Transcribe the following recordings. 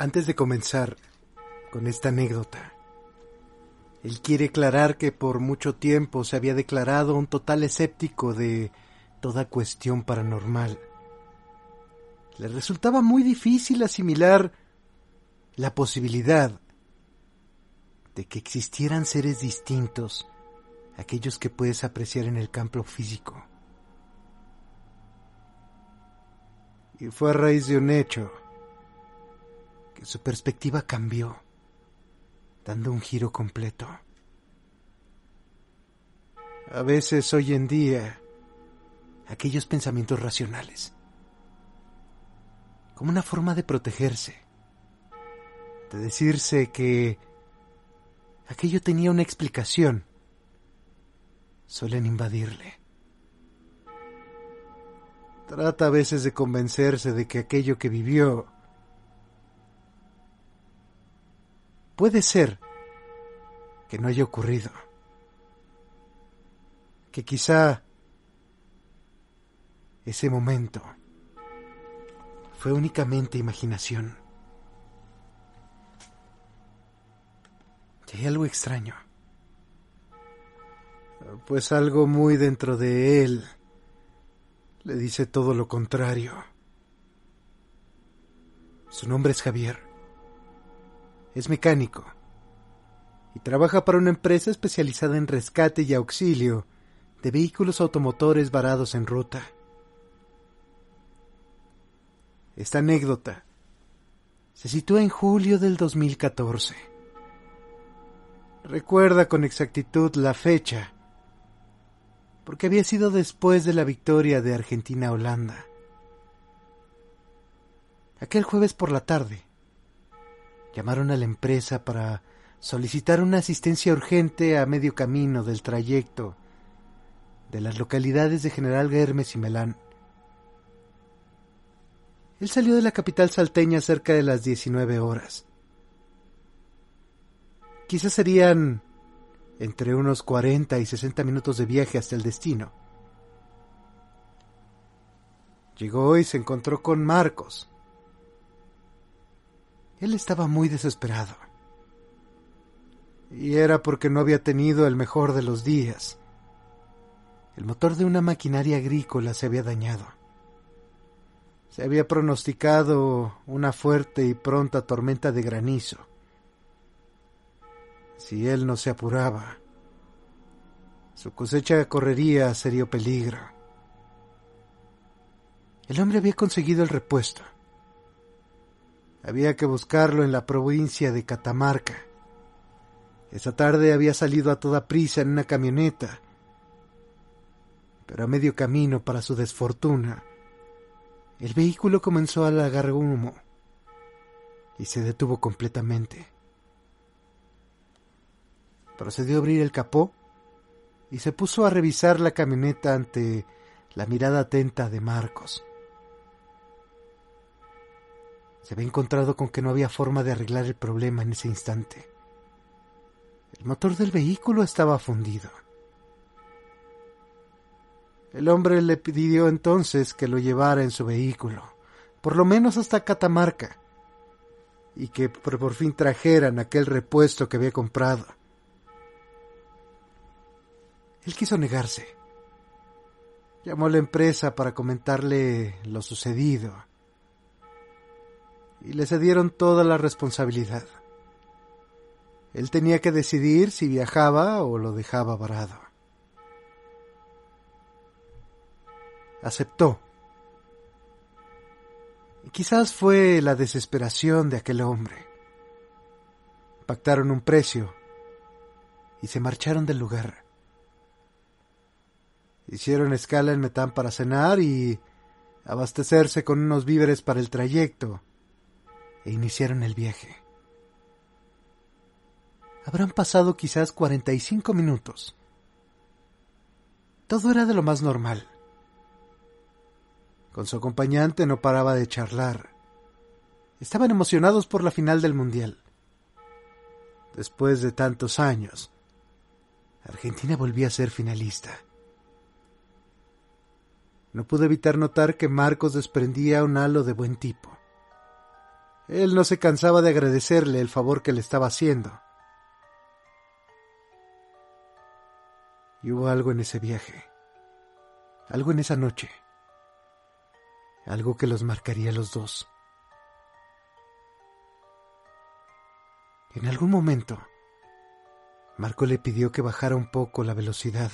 Antes de comenzar con esta anécdota, él quiere aclarar que por mucho tiempo se había declarado un total escéptico de toda cuestión paranormal. Le resultaba muy difícil asimilar la posibilidad de que existieran seres distintos aquellos que puedes apreciar en el campo físico. Y fue a raíz de un hecho que su perspectiva cambió, dando un giro completo. A veces hoy en día, aquellos pensamientos racionales, como una forma de protegerse, de decirse que aquello tenía una explicación, suelen invadirle. Trata a veces de convencerse de que aquello que vivió Puede ser que no haya ocurrido. Que quizá ese momento fue únicamente imaginación. Que hay algo extraño. Pues algo muy dentro de él le dice todo lo contrario. Su nombre es Javier es mecánico y trabaja para una empresa especializada en rescate y auxilio de vehículos automotores varados en ruta. Esta anécdota se sitúa en julio del 2014. Recuerda con exactitud la fecha, porque había sido después de la victoria de Argentina-Holanda. Aquel jueves por la tarde, llamaron a la empresa para solicitar una asistencia urgente a medio camino del trayecto de las localidades de General Germes y Melán. Él salió de la capital salteña cerca de las 19 horas. Quizás serían entre unos 40 y 60 minutos de viaje hasta el destino. Llegó y se encontró con Marcos, él estaba muy desesperado. Y era porque no había tenido el mejor de los días. El motor de una maquinaria agrícola se había dañado. Se había pronosticado una fuerte y pronta tormenta de granizo. Si él no se apuraba, su cosecha correría serio peligro. El hombre había conseguido el repuesto había que buscarlo en la provincia de Catamarca. Esa tarde había salido a toda prisa en una camioneta, pero a medio camino, para su desfortuna, el vehículo comenzó a lagar humo y se detuvo completamente. Procedió a abrir el capó y se puso a revisar la camioneta ante la mirada atenta de Marcos se había encontrado con que no había forma de arreglar el problema en ese instante. El motor del vehículo estaba fundido. El hombre le pidió entonces que lo llevara en su vehículo, por lo menos hasta Catamarca, y que por fin trajeran aquel repuesto que había comprado. Él quiso negarse. Llamó a la empresa para comentarle lo sucedido y le cedieron toda la responsabilidad. Él tenía que decidir si viajaba o lo dejaba varado. Aceptó. Quizás fue la desesperación de aquel hombre, pactaron un precio y se marcharon del lugar. Hicieron escala en Metán para cenar y abastecerse con unos víveres para el trayecto e iniciaron el viaje. Habrán pasado quizás 45 minutos. Todo era de lo más normal. Con su acompañante no paraba de charlar. Estaban emocionados por la final del Mundial. Después de tantos años, Argentina volvía a ser finalista. No pude evitar notar que Marcos desprendía un halo de buen tipo. Él no se cansaba de agradecerle el favor que le estaba haciendo. Y hubo algo en ese viaje, algo en esa noche, algo que los marcaría a los dos. En algún momento, Marco le pidió que bajara un poco la velocidad,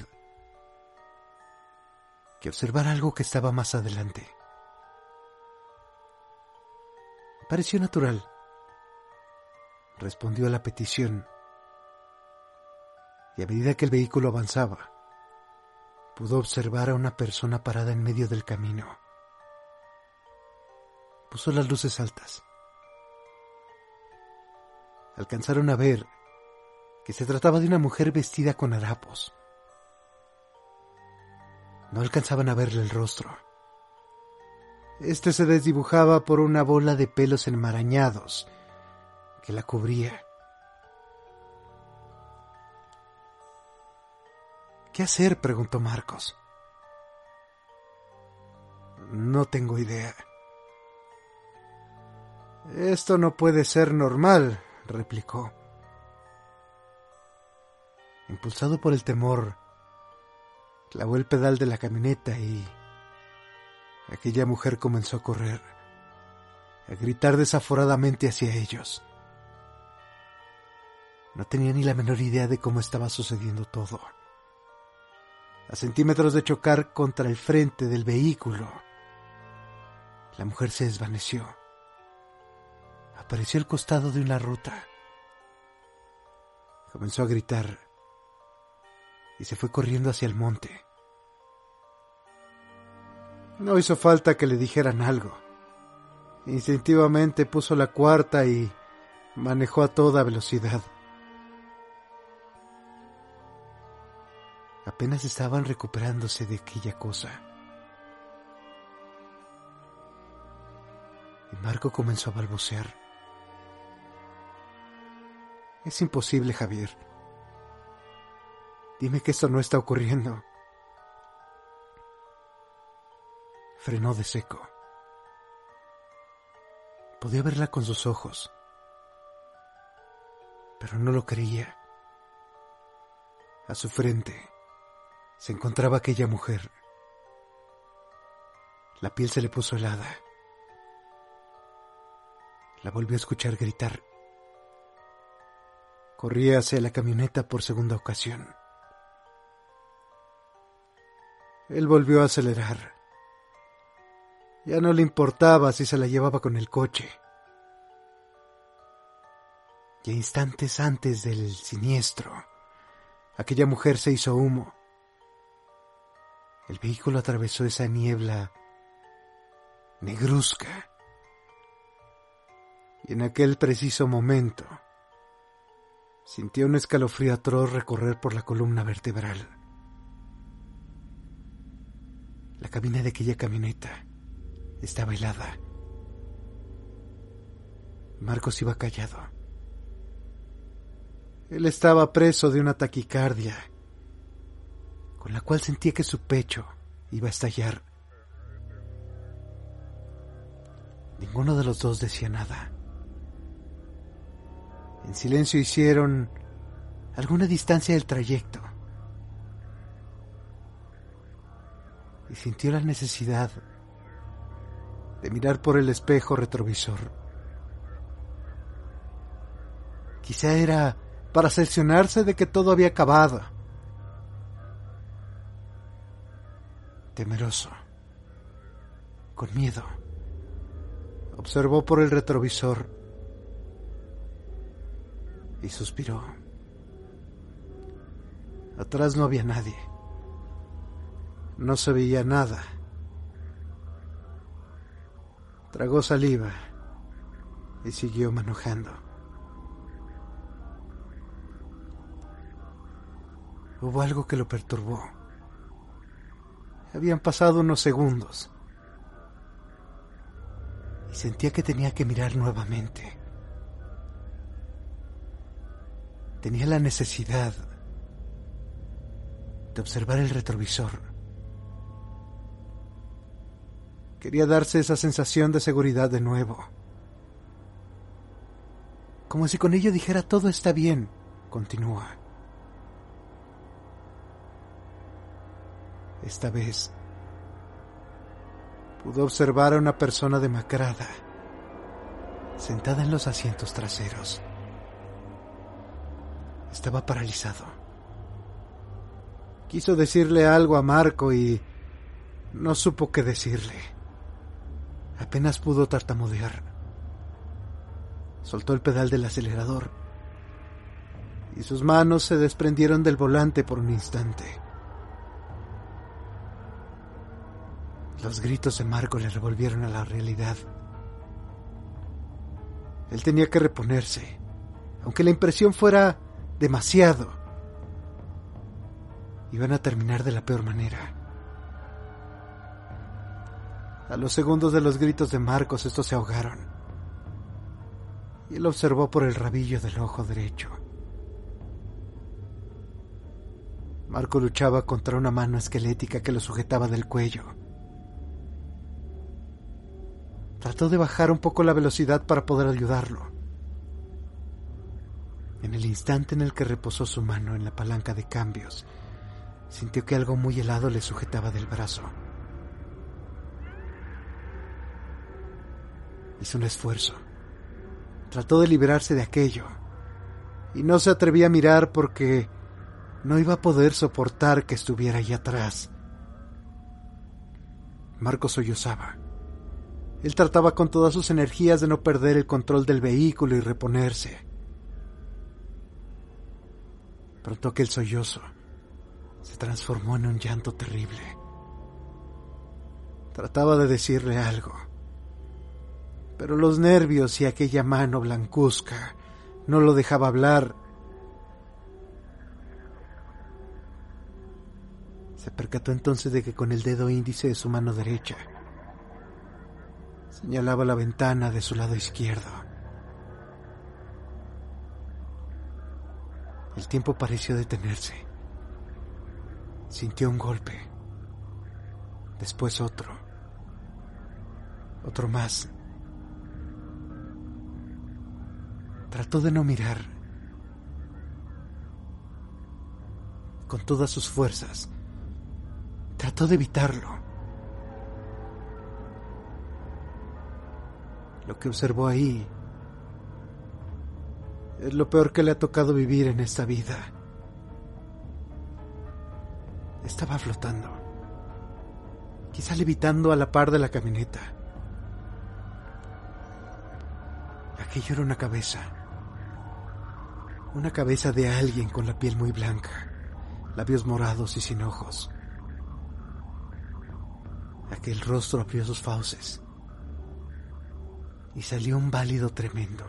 que observara algo que estaba más adelante. Pareció natural. Respondió a la petición y a medida que el vehículo avanzaba, pudo observar a una persona parada en medio del camino. Puso las luces altas. Alcanzaron a ver que se trataba de una mujer vestida con harapos. No alcanzaban a verle el rostro. Este se desdibujaba por una bola de pelos enmarañados que la cubría. ¿Qué hacer? preguntó Marcos. No tengo idea. Esto no puede ser normal, replicó. Impulsado por el temor, clavó el pedal de la camioneta y aquella mujer comenzó a correr, a gritar desaforadamente hacia ellos. No tenía ni la menor idea de cómo estaba sucediendo todo a centímetros de chocar contra el frente del vehículo. La mujer se desvaneció. Apareció al costado de una ruta. Comenzó a gritar y se fue corriendo hacia el monte. No hizo falta que le dijeran algo. Instintivamente puso la cuarta y manejó a toda velocidad. apenas estaban recuperándose de aquella cosa. Y Marco comenzó a balbucear. Es imposible, Javier. Dime que esto no está ocurriendo. Frenó de seco. Podía verla con sus ojos, pero no lo creía. A su frente se encontraba aquella mujer. La piel se le puso helada. La volvió a escuchar gritar. Corría hacia la camioneta por segunda ocasión. Él volvió a acelerar. Ya no le importaba si se la llevaba con el coche. Y instantes antes del siniestro, aquella mujer se hizo humo el vehículo atravesó esa niebla negruzca. Y en aquel preciso momento sintió un escalofrío atroz recorrer por la columna vertebral. La cabina de aquella camioneta estaba helada. Marcos iba callado. Él estaba preso de una taquicardia con la cual sentía que su pecho iba a estallar. Ninguno de los dos decía nada. En silencio hicieron alguna distancia del trayecto. Y sintió la necesidad de mirar por el espejo retrovisor. Quizá era para cerciorarse de que todo había acabado temeroso, con miedo. Observó por el retrovisor y suspiró. Atrás no había nadie. No se veía nada. Tragó saliva y siguió manojando. Hubo algo que lo perturbó. Habían pasado unos segundos y sentía que tenía que mirar nuevamente. Tenía la necesidad de observar el retrovisor. Quería darse esa sensación de seguridad de nuevo. Como si con ello dijera todo está bien, continúa. Esta vez pudo observar a una persona demacrada, sentada en los asientos traseros. Estaba paralizado. Quiso decirle algo a Marco y no supo qué decirle. Apenas pudo tartamudear. Soltó el pedal del acelerador y sus manos se desprendieron del volante por un instante. Los gritos de Marco le revolvieron a la realidad. Él tenía que reponerse, aunque la impresión fuera demasiado. Iban a terminar de la peor manera. A los segundos de los gritos de Marcos estos se ahogaron. Y él observó por el rabillo del ojo derecho. Marco luchaba contra una mano esquelética que lo sujetaba del cuello. Trató de bajar un poco la velocidad para poder ayudarlo. En el instante en el que reposó su mano en la palanca de cambios, sintió que algo muy helado le sujetaba del brazo. Hizo un esfuerzo. Trató de librarse de aquello. Y no se atrevía a mirar porque no iba a poder soportar que estuviera allí atrás. Marcos sollozaba. Él trataba con todas sus energías de no perder el control del vehículo y reponerse. Pronto aquel sollozo se transformó en un llanto terrible. Trataba de decirle algo, pero los nervios y aquella mano blancuzca no lo dejaba hablar. Se percató entonces de que con el dedo índice de su mano derecha Señalaba la ventana de su lado izquierdo. El tiempo pareció detenerse. Sintió un golpe. Después otro. Otro más. Trató de no mirar. Con todas sus fuerzas. Trató de evitarlo. Lo que observó ahí es lo peor que le ha tocado vivir en esta vida. Estaba flotando, quizá levitando a la par de la camioneta. Aquello era una cabeza, una cabeza de alguien con la piel muy blanca, labios morados y sin ojos. Aquel rostro abrió sus fauces y salió un válido tremendo.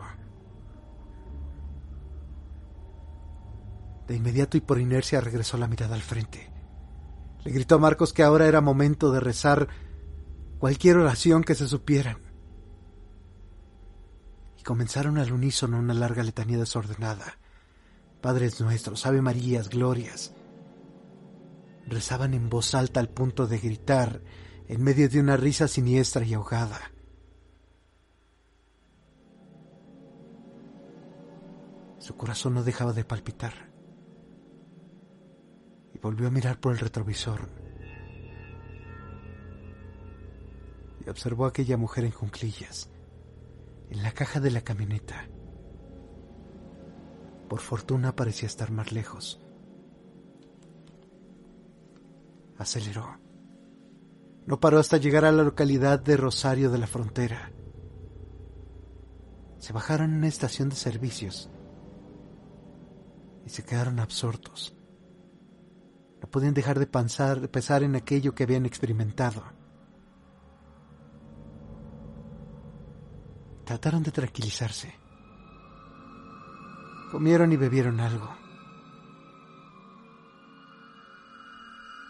De inmediato y por inercia regresó la mirada al frente. Le gritó a Marcos que ahora era momento de rezar cualquier oración que se supieran. Y comenzaron al unísono una larga letanía desordenada. Padres nuestros, Ave Marías, glorias. Rezaban en voz alta al punto de gritar en medio de una risa siniestra y ahogada. Su corazón no dejaba de palpitar. Y volvió a mirar por el retrovisor. Y observó a aquella mujer en cunclillas, en la caja de la camioneta. Por fortuna parecía estar más lejos. Aceleró. No paró hasta llegar a la localidad de Rosario de la Frontera. Se bajaron en una estación de servicios y se quedaron absortos. No podían dejar de pensar, de pensar en aquello que habían experimentado. Trataron de tranquilizarse. Comieron y bebieron algo.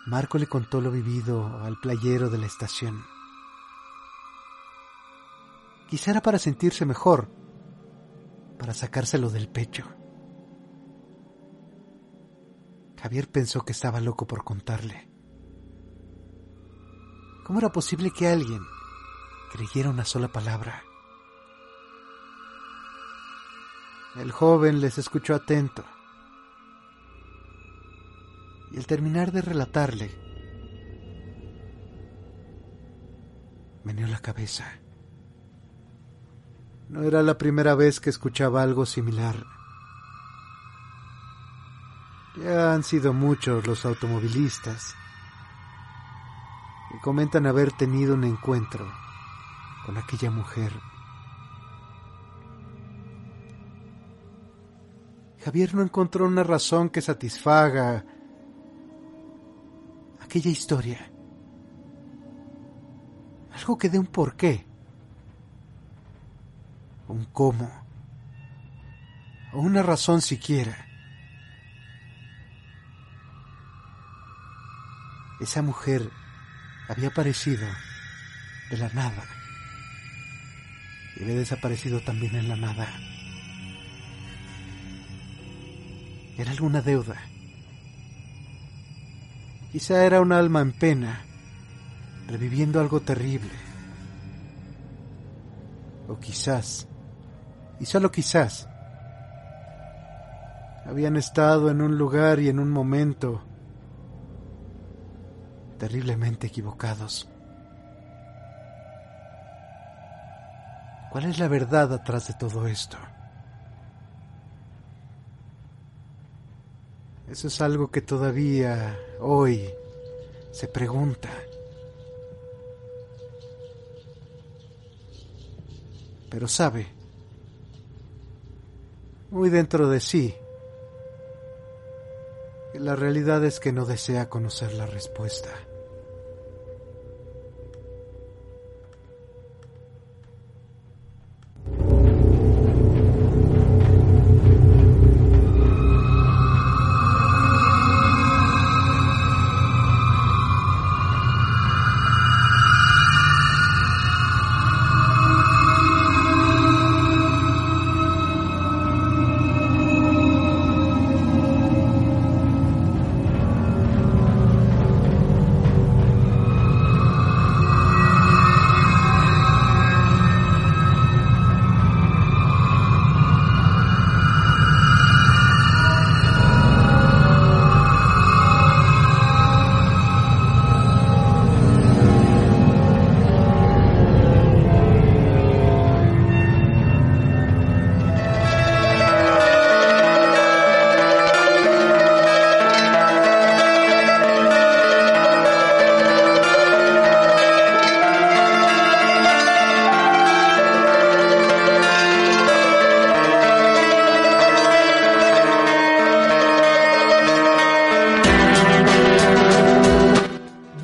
Marco le contó lo vivido al playero de la estación. Quizá era para sentirse mejor, para sacárselo del pecho. Javier pensó que estaba loco por contarle. ¿Cómo era posible que alguien creyera una sola palabra? El joven les escuchó atento. Y al terminar de relatarle, meneó la cabeza. No era la primera vez que escuchaba algo similar. Ya han sido muchos los automovilistas que comentan haber tenido un encuentro con aquella mujer. Javier no encontró una razón que satisfaga aquella historia. Algo que dé un porqué, un cómo, o una razón siquiera. Esa mujer había aparecido de la nada y había desaparecido también en la nada. Era alguna deuda. Quizá era un alma en pena, reviviendo algo terrible. O quizás, y solo quizás, habían estado en un lugar y en un momento terriblemente equivocados. ¿Cuál es la verdad atrás de todo esto? Eso es algo que todavía hoy se pregunta. Pero sabe, muy dentro de sí, que la realidad es que no desea conocer la respuesta.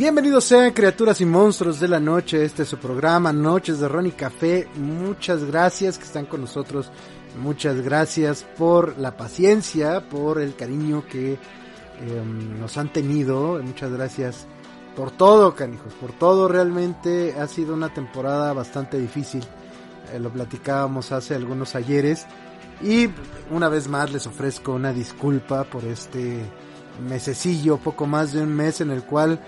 Bienvenidos sean criaturas y monstruos de la noche, este es su programa Noches de Ron y Café, muchas gracias que están con nosotros, muchas gracias por la paciencia, por el cariño que em, nos han tenido, muchas gracias por todo canijos, por todo. Realmente ha sido una temporada bastante difícil, eh, lo platicábamos hace algunos ayeres. Y una vez más les ofrezco una disculpa por este mesecillo, poco más de un mes en el cual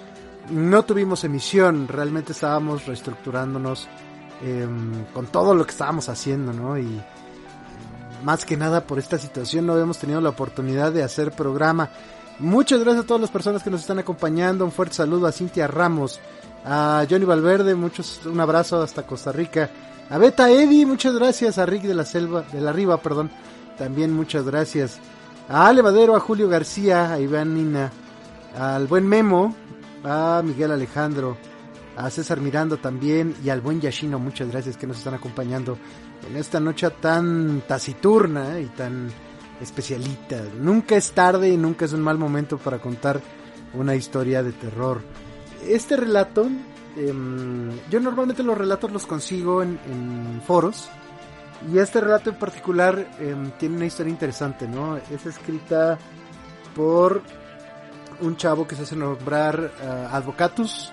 no tuvimos emisión, realmente estábamos reestructurándonos em, con todo lo que estábamos haciendo, ¿no? Y más que nada por esta situación no habíamos tenido la oportunidad de hacer programa. Muchas gracias a todas las personas que nos están acompañando. Un fuerte saludo a Cintia Ramos, a Johnny Valverde, muchos, un abrazo hasta Costa Rica. A Beta Eddie, muchas gracias. A Rick de la Selva, de la Riva, perdón. También muchas gracias. A Ale Madero, a Julio García, a Iván Nina, al buen Memo, a Miguel Alejandro, a César Miranda también y al buen Yashino, muchas gracias que nos están acompañando en esta noche tan taciturna y tan especialita. Nunca es tarde y nunca es un mal momento para contar una historia de terror. Este relato, em, yo normalmente los relatos los consigo en, foros. Y este relato en particular em, tiene una historia interesante, ¿no? Es escrita por un chavo que se hace nombrar uh, Advocatus,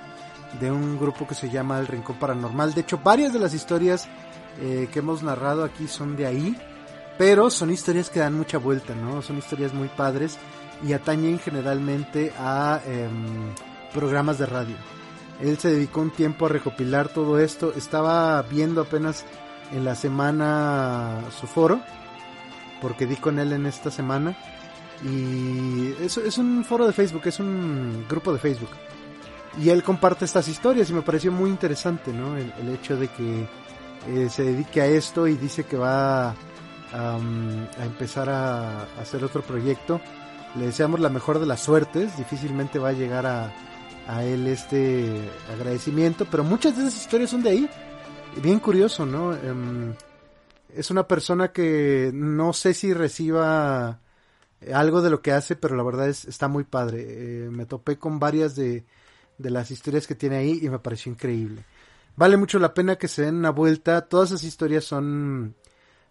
de un grupo que se llama El Rincón Paranormal. De hecho, varias de las historias eh, que hemos narrado aquí son de ahí, pero son historias que dan mucha vuelta, ¿no? Son historias muy padres y atañen generalmente a em, programas de radio. Él se dedicó un tiempo a recopilar todo esto. Estaba viendo apenas en la semana su foro, porque di con él en esta semana. Y es, es un foro de Facebook, es un grupo de Facebook. Y él comparte estas historias y me pareció muy interesante, ¿no? El, hecho de que eh, se dedique a esto y dice que va a, empezar a, hacer otro proyecto. Le deseamos la mejor de las suertes, difícilmente va a llegar a, a él este agradecimiento, pero muchas de esas historias son de ahí. Bien curioso, ¿no? Em, es una persona que no sé si reciba algo de lo que hace, pero la verdad es está muy padre. Eh, me topé con varias de, de las historias que tiene ahí y me pareció increíble. Vale mucho la pena que se den una vuelta. Todas esas historias son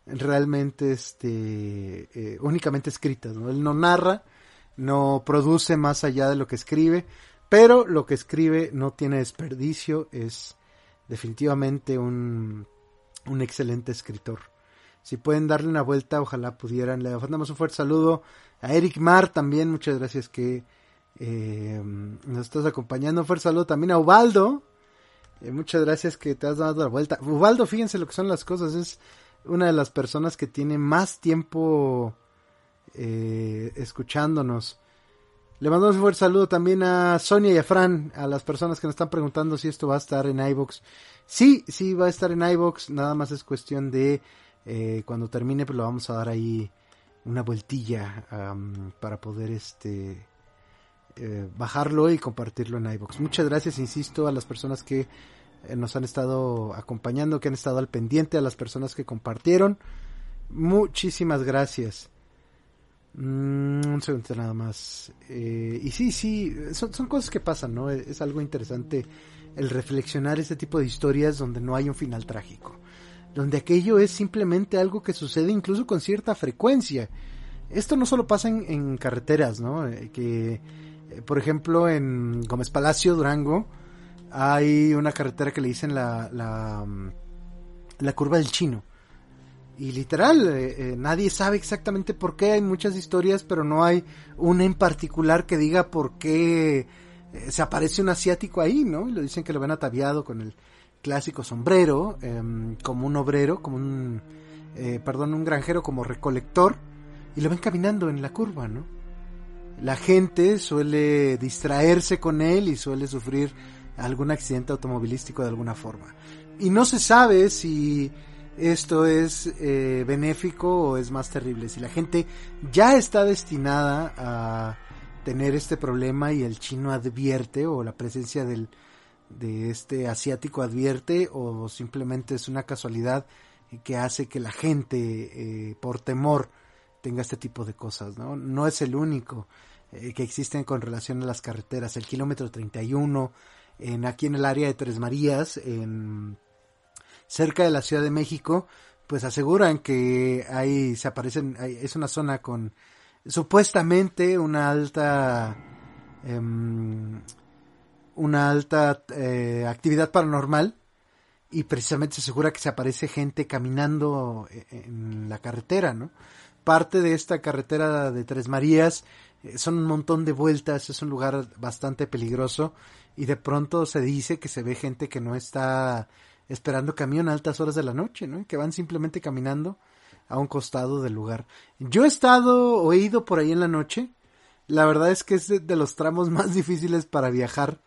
realmente este eh, únicamente escritas, ¿no? Él no narra, no produce más allá de lo que escribe, pero lo que escribe no tiene desperdicio, es definitivamente un, un excelente escritor. Si pueden darle una vuelta, ojalá pudieran. Le mandamos un fuerte saludo a Eric Mar también, muchas gracias que eh, nos estás acompañando. Un fuerte saludo también a Ubaldo. Eh, muchas gracias que te has dado la vuelta. Ubaldo, fíjense lo que son las cosas. Es una de las personas que tiene más tiempo eh, escuchándonos. Le mandamos un fuerte saludo también a Sonia y a Fran, a las personas que nos están preguntando si esto va a estar en iBox. Sí, sí va a estar en iBox, nada más es cuestión de cuando termine, pues lo vamos a dar ahí una vueltilla para poder este eh, bajarlo y compartirlo en iBox. Muchas gracias, insisto, a las personas que eh, nos han estado acompañando, que han estado al pendiente, a las personas que compartieron. Muchísimas gracias. Mm, un segundo nada más. Eh, y sí, sí, son, son, cosas que pasan, ¿no? Es algo interesante el reflexionar este tipo de historias donde no hay un final trágico. Donde aquello es simplemente algo que sucede incluso con cierta frecuencia. Esto no solo pasa en, carreteras, ¿no? que eh, por ejemplo, en Gómez Palacio, Durango, hay una carretera que le dicen la, la, mm, curva del chino. Y literal, eh, eh, nadie sabe exactamente por qué, hay muchas historias, pero no hay una en particular que diga por qué se aparece un asiático ahí, ¿no? Y lo dicen que lo ven ataviado con el clásico sombrero, em, como un obrero, como un, perdón, un granjero como recolector, y lo ven caminando en la curva, ¿no? la gente suele distraerse con él y suele sufrir algún accidente automovilístico de alguna forma. Y no se sabe si esto es eh, benéfico o es más terrible. Si la gente ya está destinada a tener este problema y el chino advierte o la presencia del, de este asiático advierte o simplemente es una casualidad que hace que la gente eh, por temor tenga este tipo de cosas, ¿no? No es el único. Eh, que existen con relación a las carreteras. El kilómetro 31, en, aquí en el área de Tres Marías, en, cerca de la Ciudad de México, pues aseguran que ahí se aparecen, es una zona con supuestamente una alta, em, una alta eh, actividad paranormal y precisamente se asegura que se aparece gente caminando eh, en la carretera, ¿no? Parte de esta carretera de Tres Marías eh, son un montón de vueltas, es un lugar bastante peligroso y de pronto se dice que se ve gente que no está esperando camión a altas horas de la noche, ¿no? Que van simplemente caminando a un costado del lugar. Yo he estado o he ido por ahí en la noche. La verdad es que es de, los tramos más difíciles para viajar.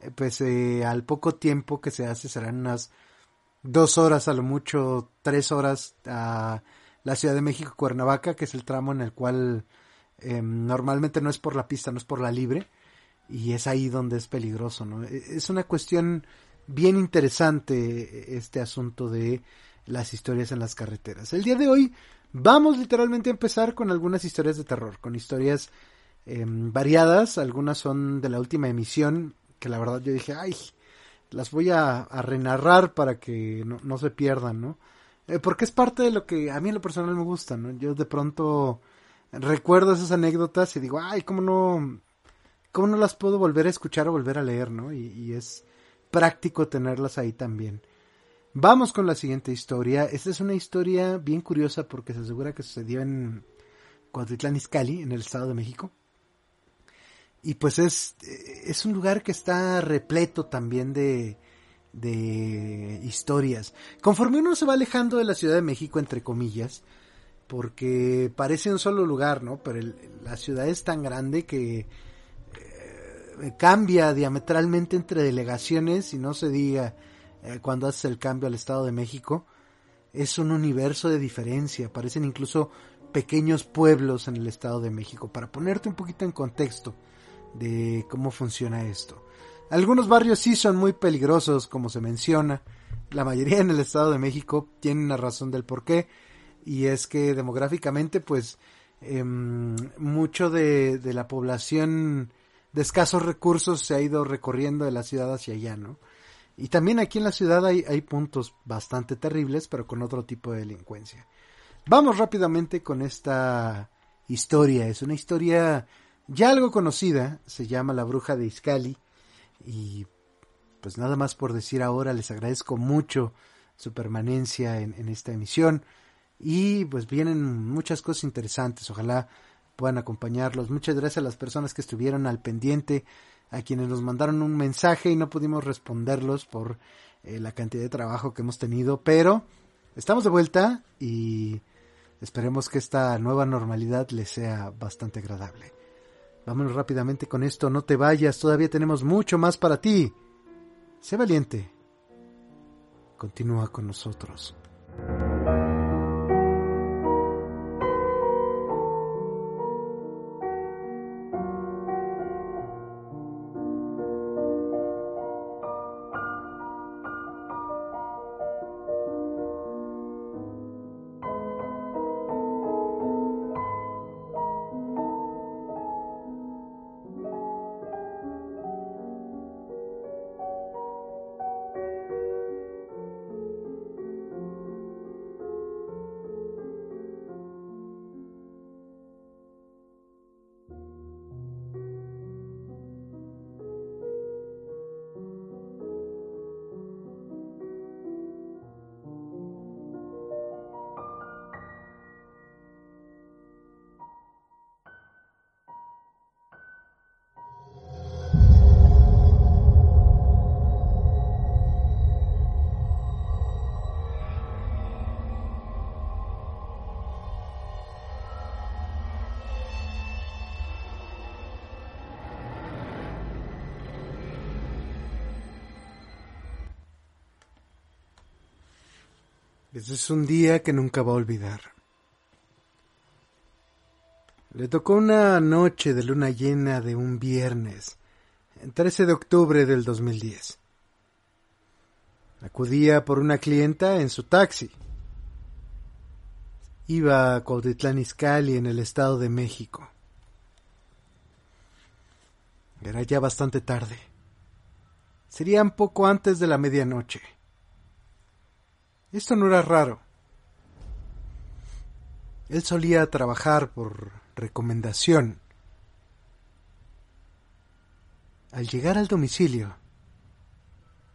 Eh, pues eh, al poco tiempo que se hace serán unas dos horas a lo mucho, tres horas a la Ciudad de México, Cuernavaca, que es el tramo en el cual Em, normalmente no es por la pista, no es por la libre. Y es ahí donde es peligroso, ¿no? E, es una cuestión bien interesante este asunto de las historias en las carreteras. El día de hoy Vamos literalmente a empezar con algunas historias de terror, con historias em, variadas, algunas son de la última emisión, que la verdad yo dije, ay, las voy a, renarrar para que no, se pierdan, ¿no? Eh, porque es parte de lo que a mí en lo personal me gusta, ¿no? Yo de pronto recuerdo esas anécdotas y digo, ay, ¿cómo no, cómo no las puedo volver a escuchar o volver a leer, ¿no? y es práctico tenerlas ahí también. Vamos con la siguiente historia. Esta es una historia bien curiosa porque se asegura que sucedió en Cuautitlán Izcalli, en el Estado de México. Y pues es, es un lugar que está repleto también de, de historias. Conforme uno se va alejando de la Ciudad de México, entre comillas, porque parece un solo lugar, ¿no? Pero la ciudad es tan grande que eh, cambia diametralmente entre delegaciones y no se diga eh, cuando haces el cambio al Estado de México, es un universo de diferencia, parecen incluso pequeños pueblos en el Estado de México, para ponerte un poquito en contexto de cómo funciona esto. Algunos barrios sí son muy peligrosos, como se menciona, la mayoría en el Estado de México tienen una razón del por qué, y es que demográficamente, pues, em, mucho de, de la población de escasos recursos se ha ido recorriendo de la ciudad hacia allá, ¿no? Y también aquí en la ciudad hay, hay puntos bastante terribles, pero con otro tipo de delincuencia. Vamos rápidamente con esta historia. Es una historia ya algo conocida, se llama La Bruja de Iscali. Y pues nada más por decir ahora, les agradezco mucho su permanencia en, esta emisión. Y pues vienen muchas cosas interesantes, ojalá puedan acompañarlos. Muchas gracias a las personas que estuvieron al pendiente a quienes nos mandaron un mensaje y no pudimos responderlos por eh, la cantidad de trabajo que hemos tenido, pero estamos de vuelta y esperemos que esta nueva normalidad les sea bastante agradable. Vámonos rápidamente con esto, no te vayas, todavía tenemos mucho más para ti. Sé valiente. Continúa con nosotros. Es un día que nunca va a olvidar. Le tocó una noche de luna llena de un viernes, el 13 de octubre del 2010. Acudía por una clienta en su taxi. Iba a Cuautitlán Izcalli en el Estado de México. Era ya bastante tarde. Serían poco antes de la medianoche. Esto no era raro. Él solía trabajar por recomendación. Al llegar al domicilio,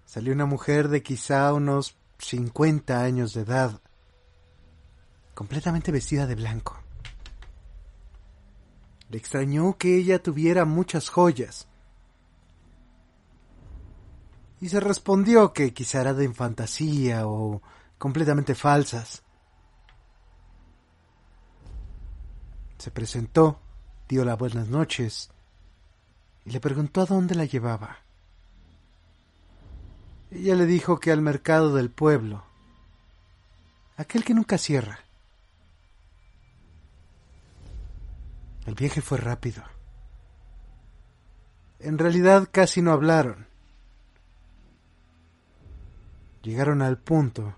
salió una mujer de quizá unos 50 años de edad, completamente vestida de blanco. Le extrañó que ella tuviera muchas joyas. Y se respondió que quizá era de fantasía o completamente falsas. Se presentó, dio las buenas noches y le preguntó a dónde la llevaba. Ella le dijo que al mercado del pueblo, aquel que nunca cierra. El viaje fue rápido. En realidad casi no hablaron. Llegaron al punto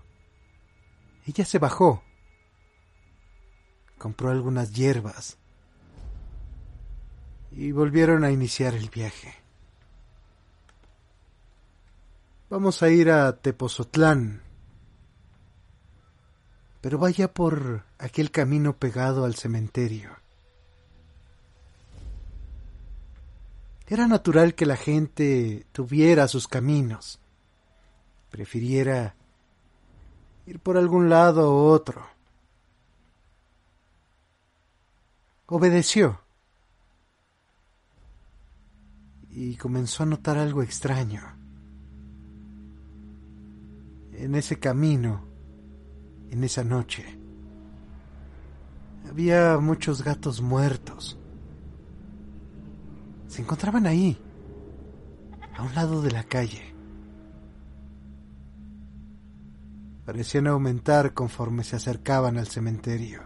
ella se bajó compró algunas hierbas y volvieron a iniciar el viaje. Vamos a ir a Tepozotlán, pero vaya por aquel camino pegado al cementerio. Era natural que la gente tuviera sus caminos, prefiriera ir por algún lado u otro. Obedeció y comenzó a notar algo extraño. En ese camino, en esa noche, había muchos gatos muertos. Se encontraban ahí, a un lado de la calle. Parecían aumentar conforme se acercaban al cementerio.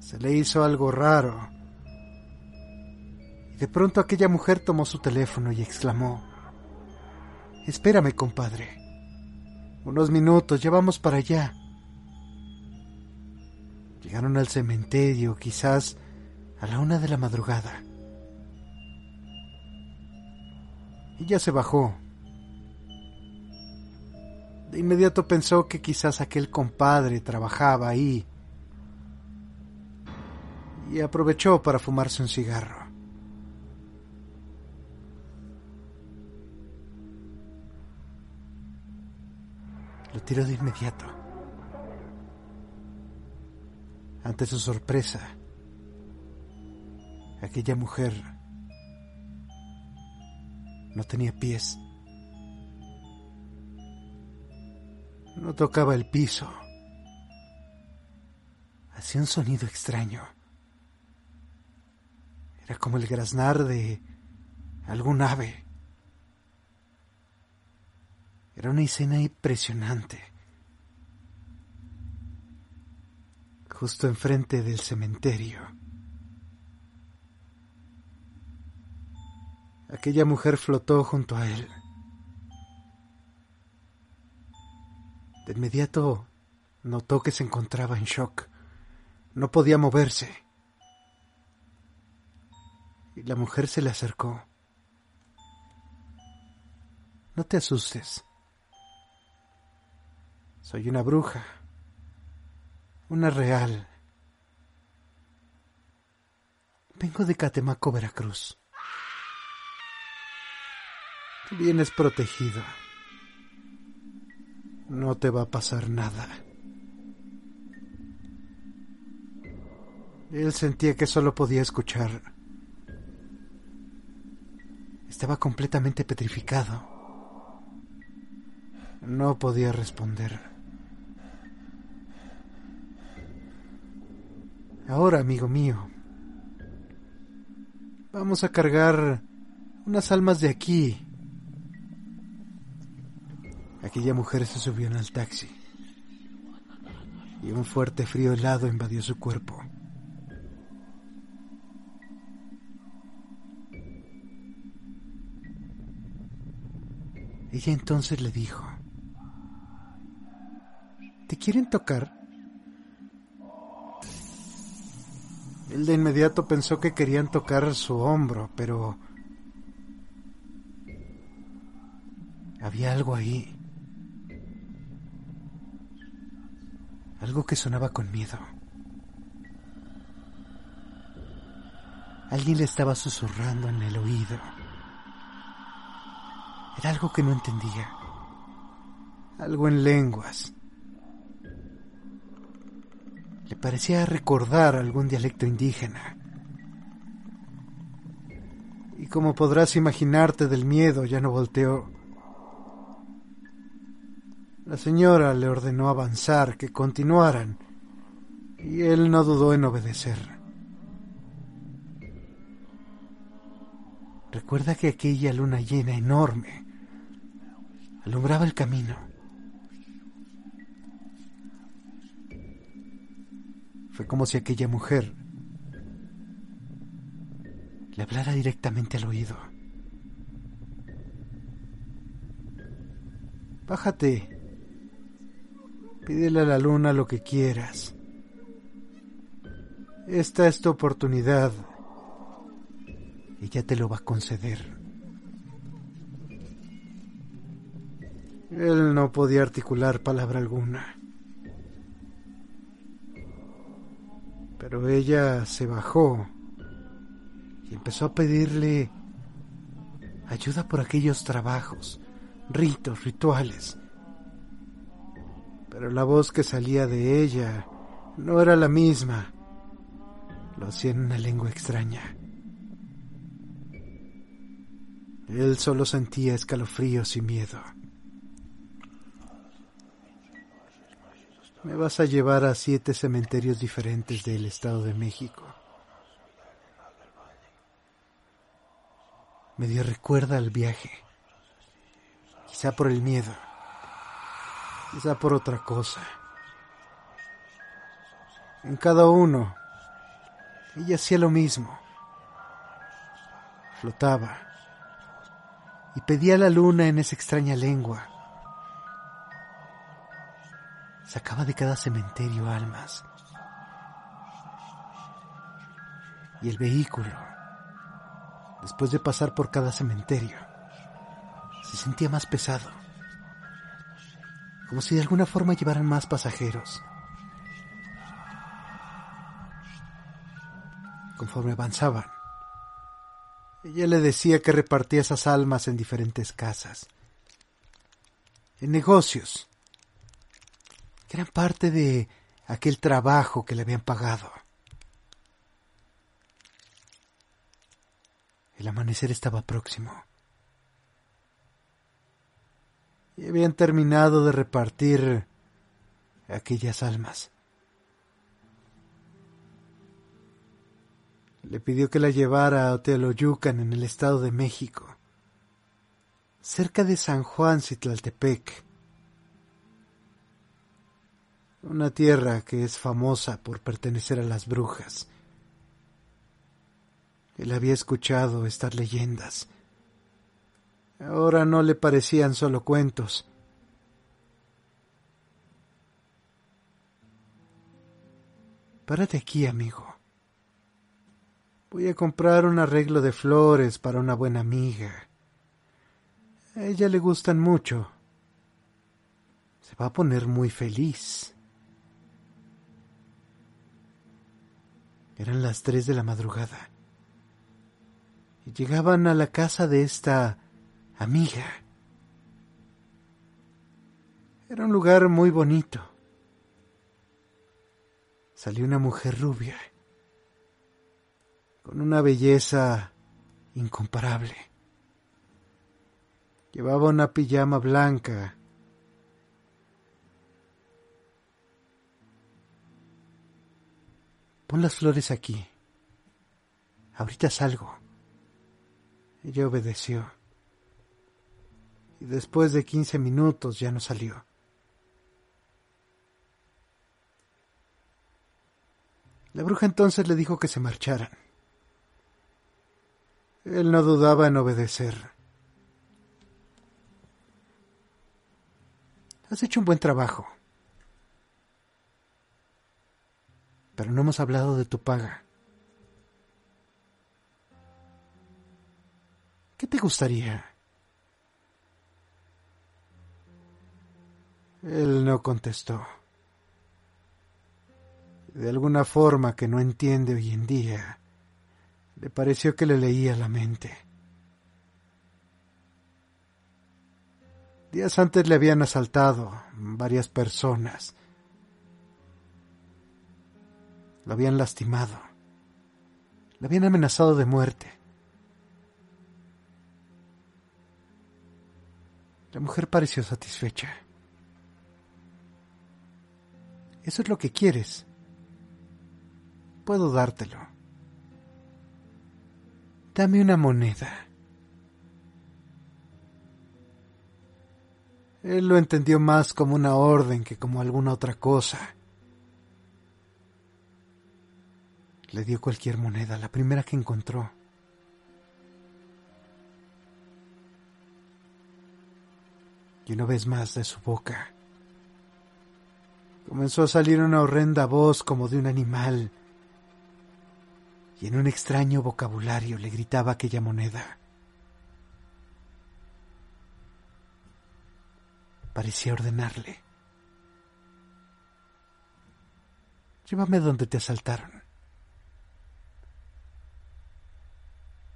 Se le hizo algo raro. Y de pronto aquella mujer tomó su teléfono y exclamó, Espérame, compadre. Unos minutos, ya vamos para allá. Llegaron al cementerio, quizás a la una de la madrugada. Ella se bajó. Inmediato pensó que quizás aquel compadre trabajaba ahí y aprovechó para fumarse un cigarro. Lo tiró de inmediato. Ante su sorpresa, aquella mujer no tenía pies. No tocaba el piso. Hacía un sonido extraño. Era como el graznar de algún ave. Era una escena impresionante. Justo enfrente del cementerio. Aquella mujer flotó junto a él. De inmediato notó que se encontraba en shock. No podía moverse y la mujer se le acercó. No te asustes. Soy una bruja, una real. Vengo de Catemaco, Veracruz. Tú vienes protegido. No te va a pasar nada. Él sentía que solo podía escuchar estaba completamente petrificado. No podía responder. Ahora, amigo mío, vamos a cargar unas almas de aquí. Aquella mujer se subió en el taxi y un fuerte frío helado invadió su cuerpo. Ella entonces le dijo, ¿te quieren tocar? Él de inmediato pensó que querían tocar su hombro, pero había algo ahí. Algo que sonaba con miedo. Alguien le estaba susurrando en el oído. Era algo que no entendía. Algo en lenguas. Le parecía recordar algún dialecto indígena. Y como podrás imaginarte del miedo, ya no volteó. La señora le ordenó avanzar, que continuaran, y él no dudó en obedecer. Recuerda que aquella luna llena enorme alumbraba el camino. Fue como si aquella mujer le hablara directamente al oído. Bájate. Pídele a la luna lo que quieras. Esta es tu oportunidad. Ella te lo va a conceder. Él no podía articular palabra alguna. Pero ella se bajó y empezó a pedirle ayuda por aquellos trabajos, ritos, rituales. Pero la voz que salía de ella no era la misma. Lo hacía en una lengua extraña. Él solo sentía escalofríos y miedo. Me vas a llevar a siete cementerios diferentes del Estado de México. Medio recuerda el viaje. Quizá por el miedo. Quizá por otra cosa. En cada uno, ella hacía lo mismo. Flotaba. Y pedía a la luna en esa extraña lengua sacaba de cada cementerio almas. Y el vehículo, después de pasar por cada cementerio, se sentía más pesado, como si de alguna forma llevaran más pasajeros. Conforme avanzaban, ella le decía que repartía esas almas en diferentes casas, en negocios, que eran parte de aquel trabajo que le habían pagado. El amanecer estaba próximo. Y habían terminado de repartir aquellas almas. Le pidió que la llevara a Teoloyucan en el Estado de México, cerca de San Juan Citlaltepec una tierra que es famosa por pertenecer a las brujas. Él había escuchado estas leyendas. Ahora no le parecían solo cuentos. Párate aquí, amigo. Voy a comprar un arreglo de flores para una buena amiga. A ella le gustan mucho. Se va a poner muy feliz. Eran las tres de la madrugada. Y llegaban a la casa de esta amiga. Era un lugar muy bonito. Salió una mujer rubia, con una belleza incomparable. Llevaba una pijama blanca Pon las flores aquí. Ahorita salgo. Ella obedeció. Después de quince minutos ya no salió. La bruja entonces le dijo que se marcharan. Él no dudaba en obedecer. Has hecho un buen trabajo. pero no hemos hablado de tu paga. ¿Qué te gustaría? Él no contestó. De alguna forma que no entiende hoy en día, le pareció que le leía la mente. Días antes le habían asaltado varias personas Lo habían lastimado. Lo habían amenazado de muerte. La mujer pareció satisfecha. Eso es lo que quieres. Puedo dártelo. Dame una moneda. Él lo entendió más como una orden que como alguna otra cosa. Le dio cualquier moneda, la primera que encontró. Y una vez más de su boca comenzó a salir una horrenda voz como de un animal y en un extraño vocabulario le gritaba aquella moneda. Parecía ordenarle. Llévame donde te asaltaron.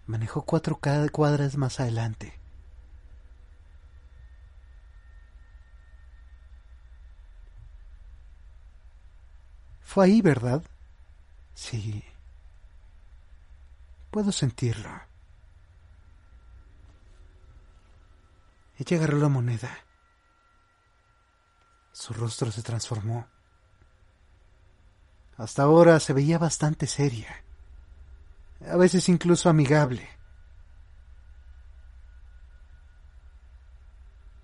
Manejó cuatro cuadras más adelante. Fue ahí, ¿verdad? Sí. Puedo sentirlo. Ella agarró la moneda. Su rostro se transformó. Hasta ahora se veía bastante seria, a veces incluso amigable.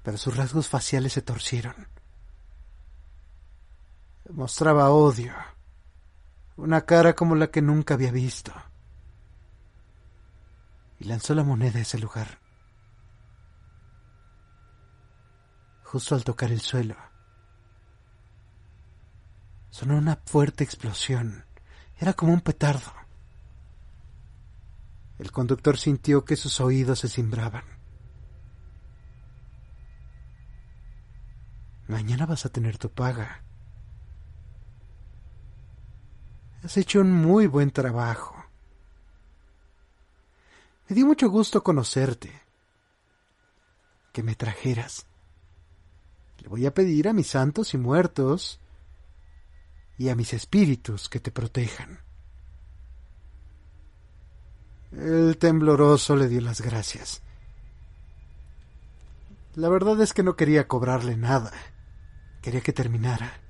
Pero sus rasgos faciales se torcieron. Mostraba odio, una cara como la que nunca había visto y lanzó la moneda a ese lugar. Justo al tocar el suelo, sonó una fuerte explosión. Era como un petardo. El conductor sintió que sus oídos se cimbraban. Mañana vas a tener tu paga. Has hecho un muy buen trabajo. Me dio mucho gusto conocerte. Que me trajeras. Le voy a pedir a mis santos y muertos y a mis espíritus que te protejan. El tembloroso le dio las gracias. La verdad es que no quería cobrarle nada. Quería que terminara.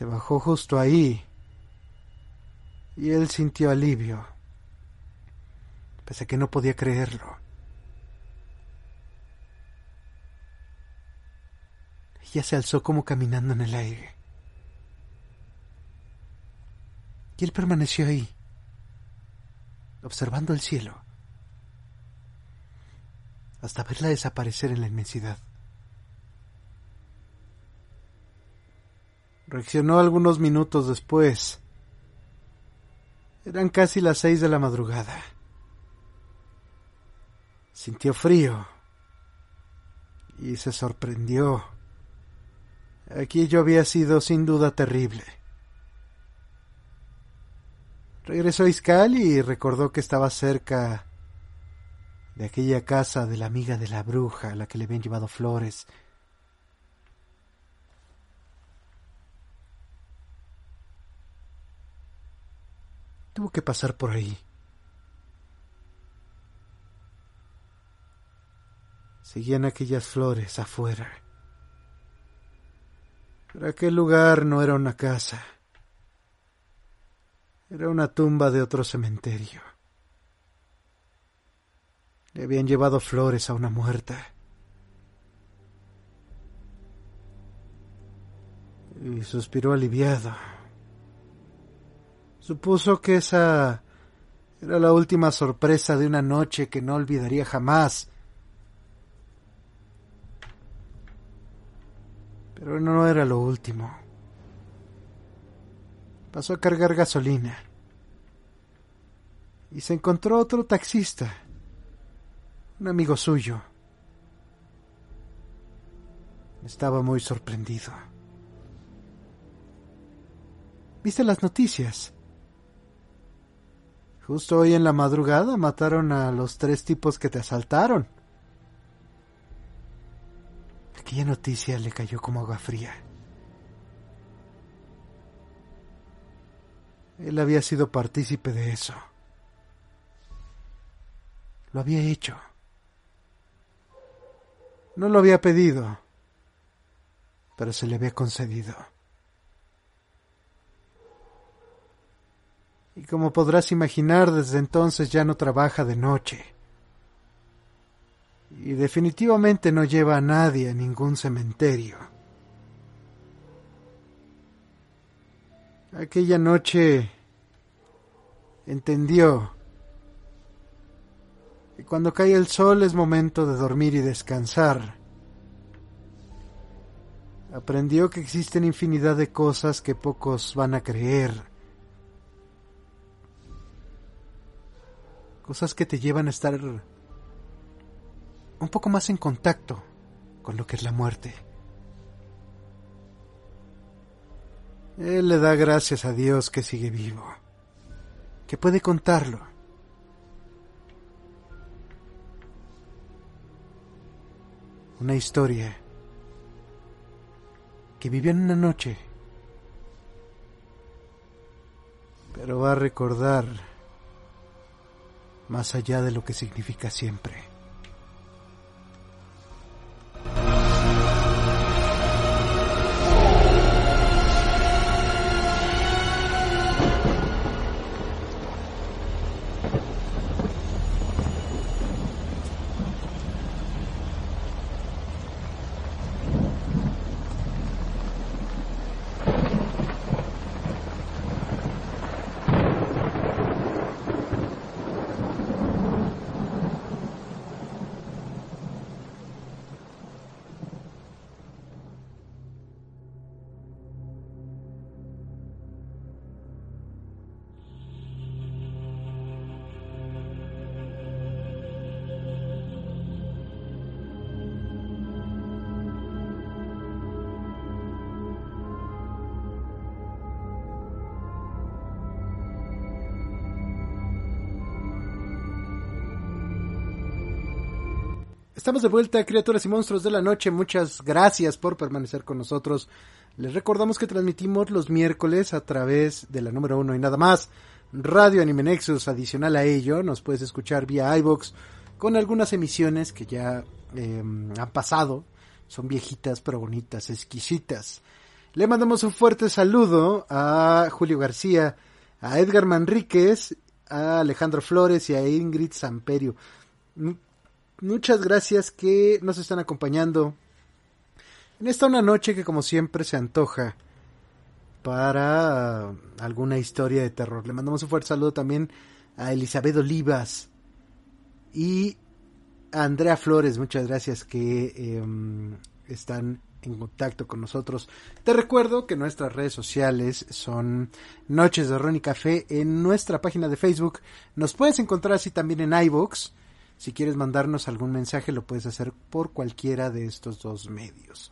Se bajó justo ahí y él sintió alivio, pese a que no podía creerlo. Ella se alzó como caminando en el aire. Y él permaneció ahí, observando el cielo, hasta verla desaparecer en la inmensidad. Reaccionó algunos minutos después eran casi las seis de la madrugada. Sintió frío y se sorprendió. Aquello había sido sin duda terrible. Regresó a Iscal y recordó que estaba cerca de aquella casa de la amiga de la bruja a la que le habían llevado flores Tuvo que pasar por ahí. Seguían aquellas flores afuera. Pero aquel lugar no era una casa. Era una tumba de otro cementerio. Le habían llevado flores a una muerta. Y suspiró aliviado. Supuso que esa era la última sorpresa de una noche que no olvidaría jamás. Pero no era lo último. Pasó a cargar gasolina. Y se encontró otro taxista, un amigo suyo. Estaba muy sorprendido. ¿Viste las noticias? Justo hoy en la madrugada mataron a los tres tipos que te asaltaron. Aquella noticia le cayó como agua fría. Él había sido partícipe de eso. Lo había hecho. No lo había pedido, pero se le había concedido. Y como podrás imaginar desde entonces ya no trabaja de noche. Y definitivamente no lleva a nadie a ningún cementerio. Aquella noche entendió que cuando cae el sol es momento de dormir y descansar. Aprendió que existen infinidad de cosas que pocos van a creer. Cosas que te llevan a estar un poco más en contacto con lo que es la muerte. Él le da gracias a Dios que sigue vivo, que puede contarlo. Una historia que vivió en una noche, pero va a recordar más allá de lo que significa siempre. Estamos de vuelta, criaturas y monstruos de la noche. Muchas gracias por permanecer con nosotros. Les recordamos que transmitimos los miércoles a través de la número uno y nada más. Radio Anime Nexus, adicional a ello, nos puedes escuchar vía iBox con algunas emisiones que ya em, han pasado. Son viejitas pero bonitas, exquisitas. Le mandamos un fuerte saludo a Julio García, a Edgar Manríquez, a Alejandro Flores y a Ingrid Samperio muchas gracias que nos están acompañando en esta una noche que como siempre se antoja para alguna historia de terror. Le mandamos un fuerte saludo también a Elizabeth Olivas y a Andrea Flores, muchas gracias que em, están en contacto con nosotros. Te recuerdo que nuestras redes sociales son Noches de Ron y Café en nuestra página de Facebook. Nos puedes encontrar así también en iVoox si quieres mandarnos algún mensaje lo puedes hacer por cualquiera de estos dos medios.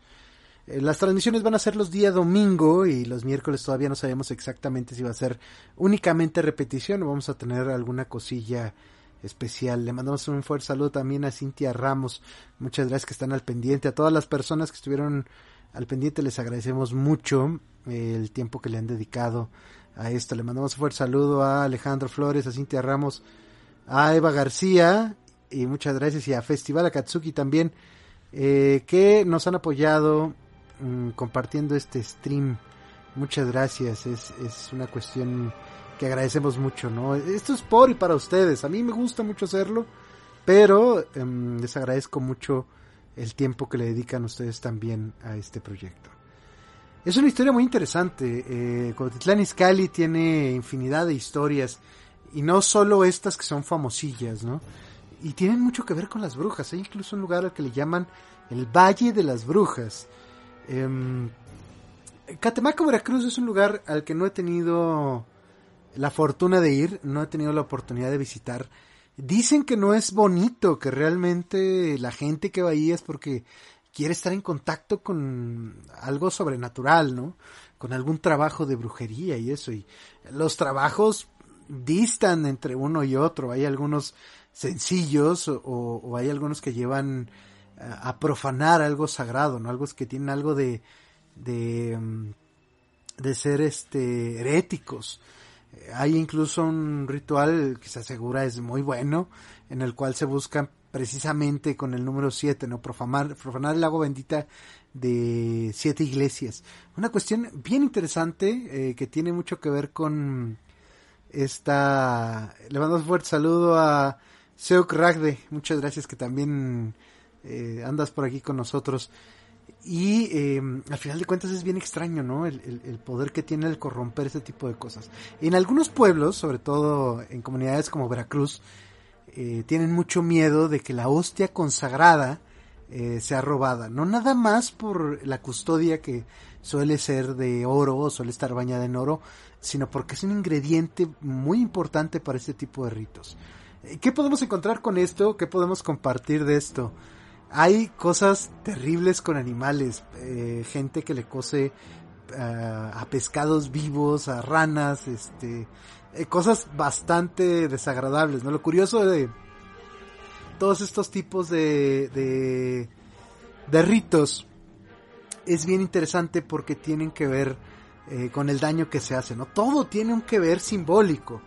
Eh, las transmisiones van a ser los días domingo y los miércoles todavía no sabemos exactamente si va a ser únicamente repetición o vamos a tener alguna cosilla especial. Le mandamos un fuerte saludo también a Cintia Ramos. Muchas gracias que están al pendiente. A todas las personas que estuvieron al pendiente les agradecemos mucho eh, el tiempo que le han dedicado a esto. Le mandamos un fuerte saludo a Alejandro Flores, a Cintia Ramos, a Eva García y muchas gracias y a Festival Akatsuki también eh, que nos han apoyado mm, compartiendo este stream. Muchas gracias, es, es una cuestión que agradecemos mucho, ¿no? Esto es por y para ustedes, a mí me gusta mucho hacerlo, pero em, les agradezco mucho el tiempo que le dedican ustedes también a este proyecto. Es una historia muy interesante. Eh, Cotitlán Izcalli tiene infinidad de historias y no solo estas que son famosillas, ¿no? Y tienen mucho que ver con las brujas. Hay incluso un lugar al que le llaman el Valle de las Brujas. Eh, Catemaco, Veracruz es un lugar al que no he tenido la fortuna de ir, no he tenido la oportunidad de visitar. Dicen que no es bonito, que realmente la gente que va ahí es porque quiere estar en contacto con algo sobrenatural, ¿no? Con algún trabajo de brujería y eso. Y los trabajos distan entre uno y otro. Hay algunos sencillos o, hay algunos que llevan a, profanar algo sagrado, ¿no? Algo que tienen algo de, de, mm, ser este heréticos. Hay incluso un ritual que se asegura es muy bueno, en el cual se busca precisamente con el número 7, ¿no? Profanar, profanar el agua bendita de siete iglesias. Una cuestión bien interesante eh, que tiene mucho que ver con esta... Le mando un fuerte saludo a Seok Ragde, muchas gracias que también eh, andas por aquí con nosotros. Y eh, al final de cuentas es bien extraño, ¿no? El, poder que tiene el corromper este tipo de cosas. En algunos pueblos, sobre todo en comunidades como Veracruz, eh, tienen mucho miedo de que la hostia consagrada eh, sea robada. No nada más por la custodia que suele ser de oro o suele estar bañada en oro, sino porque es un ingrediente muy importante para este tipo de ritos. Eh, ¿Qué podemos encontrar con esto? ¿Qué podemos compartir de esto? Hay cosas terribles con animales, eh, gente que le cose a pescados vivos, a ranas, este, eh, cosas bastante desagradables, ¿no? Lo curioso de todos estos tipos de, de, de ritos es bien interesante porque tienen que ver eh, con el daño que se hace, ¿no? Todo tiene un que ver simbólico.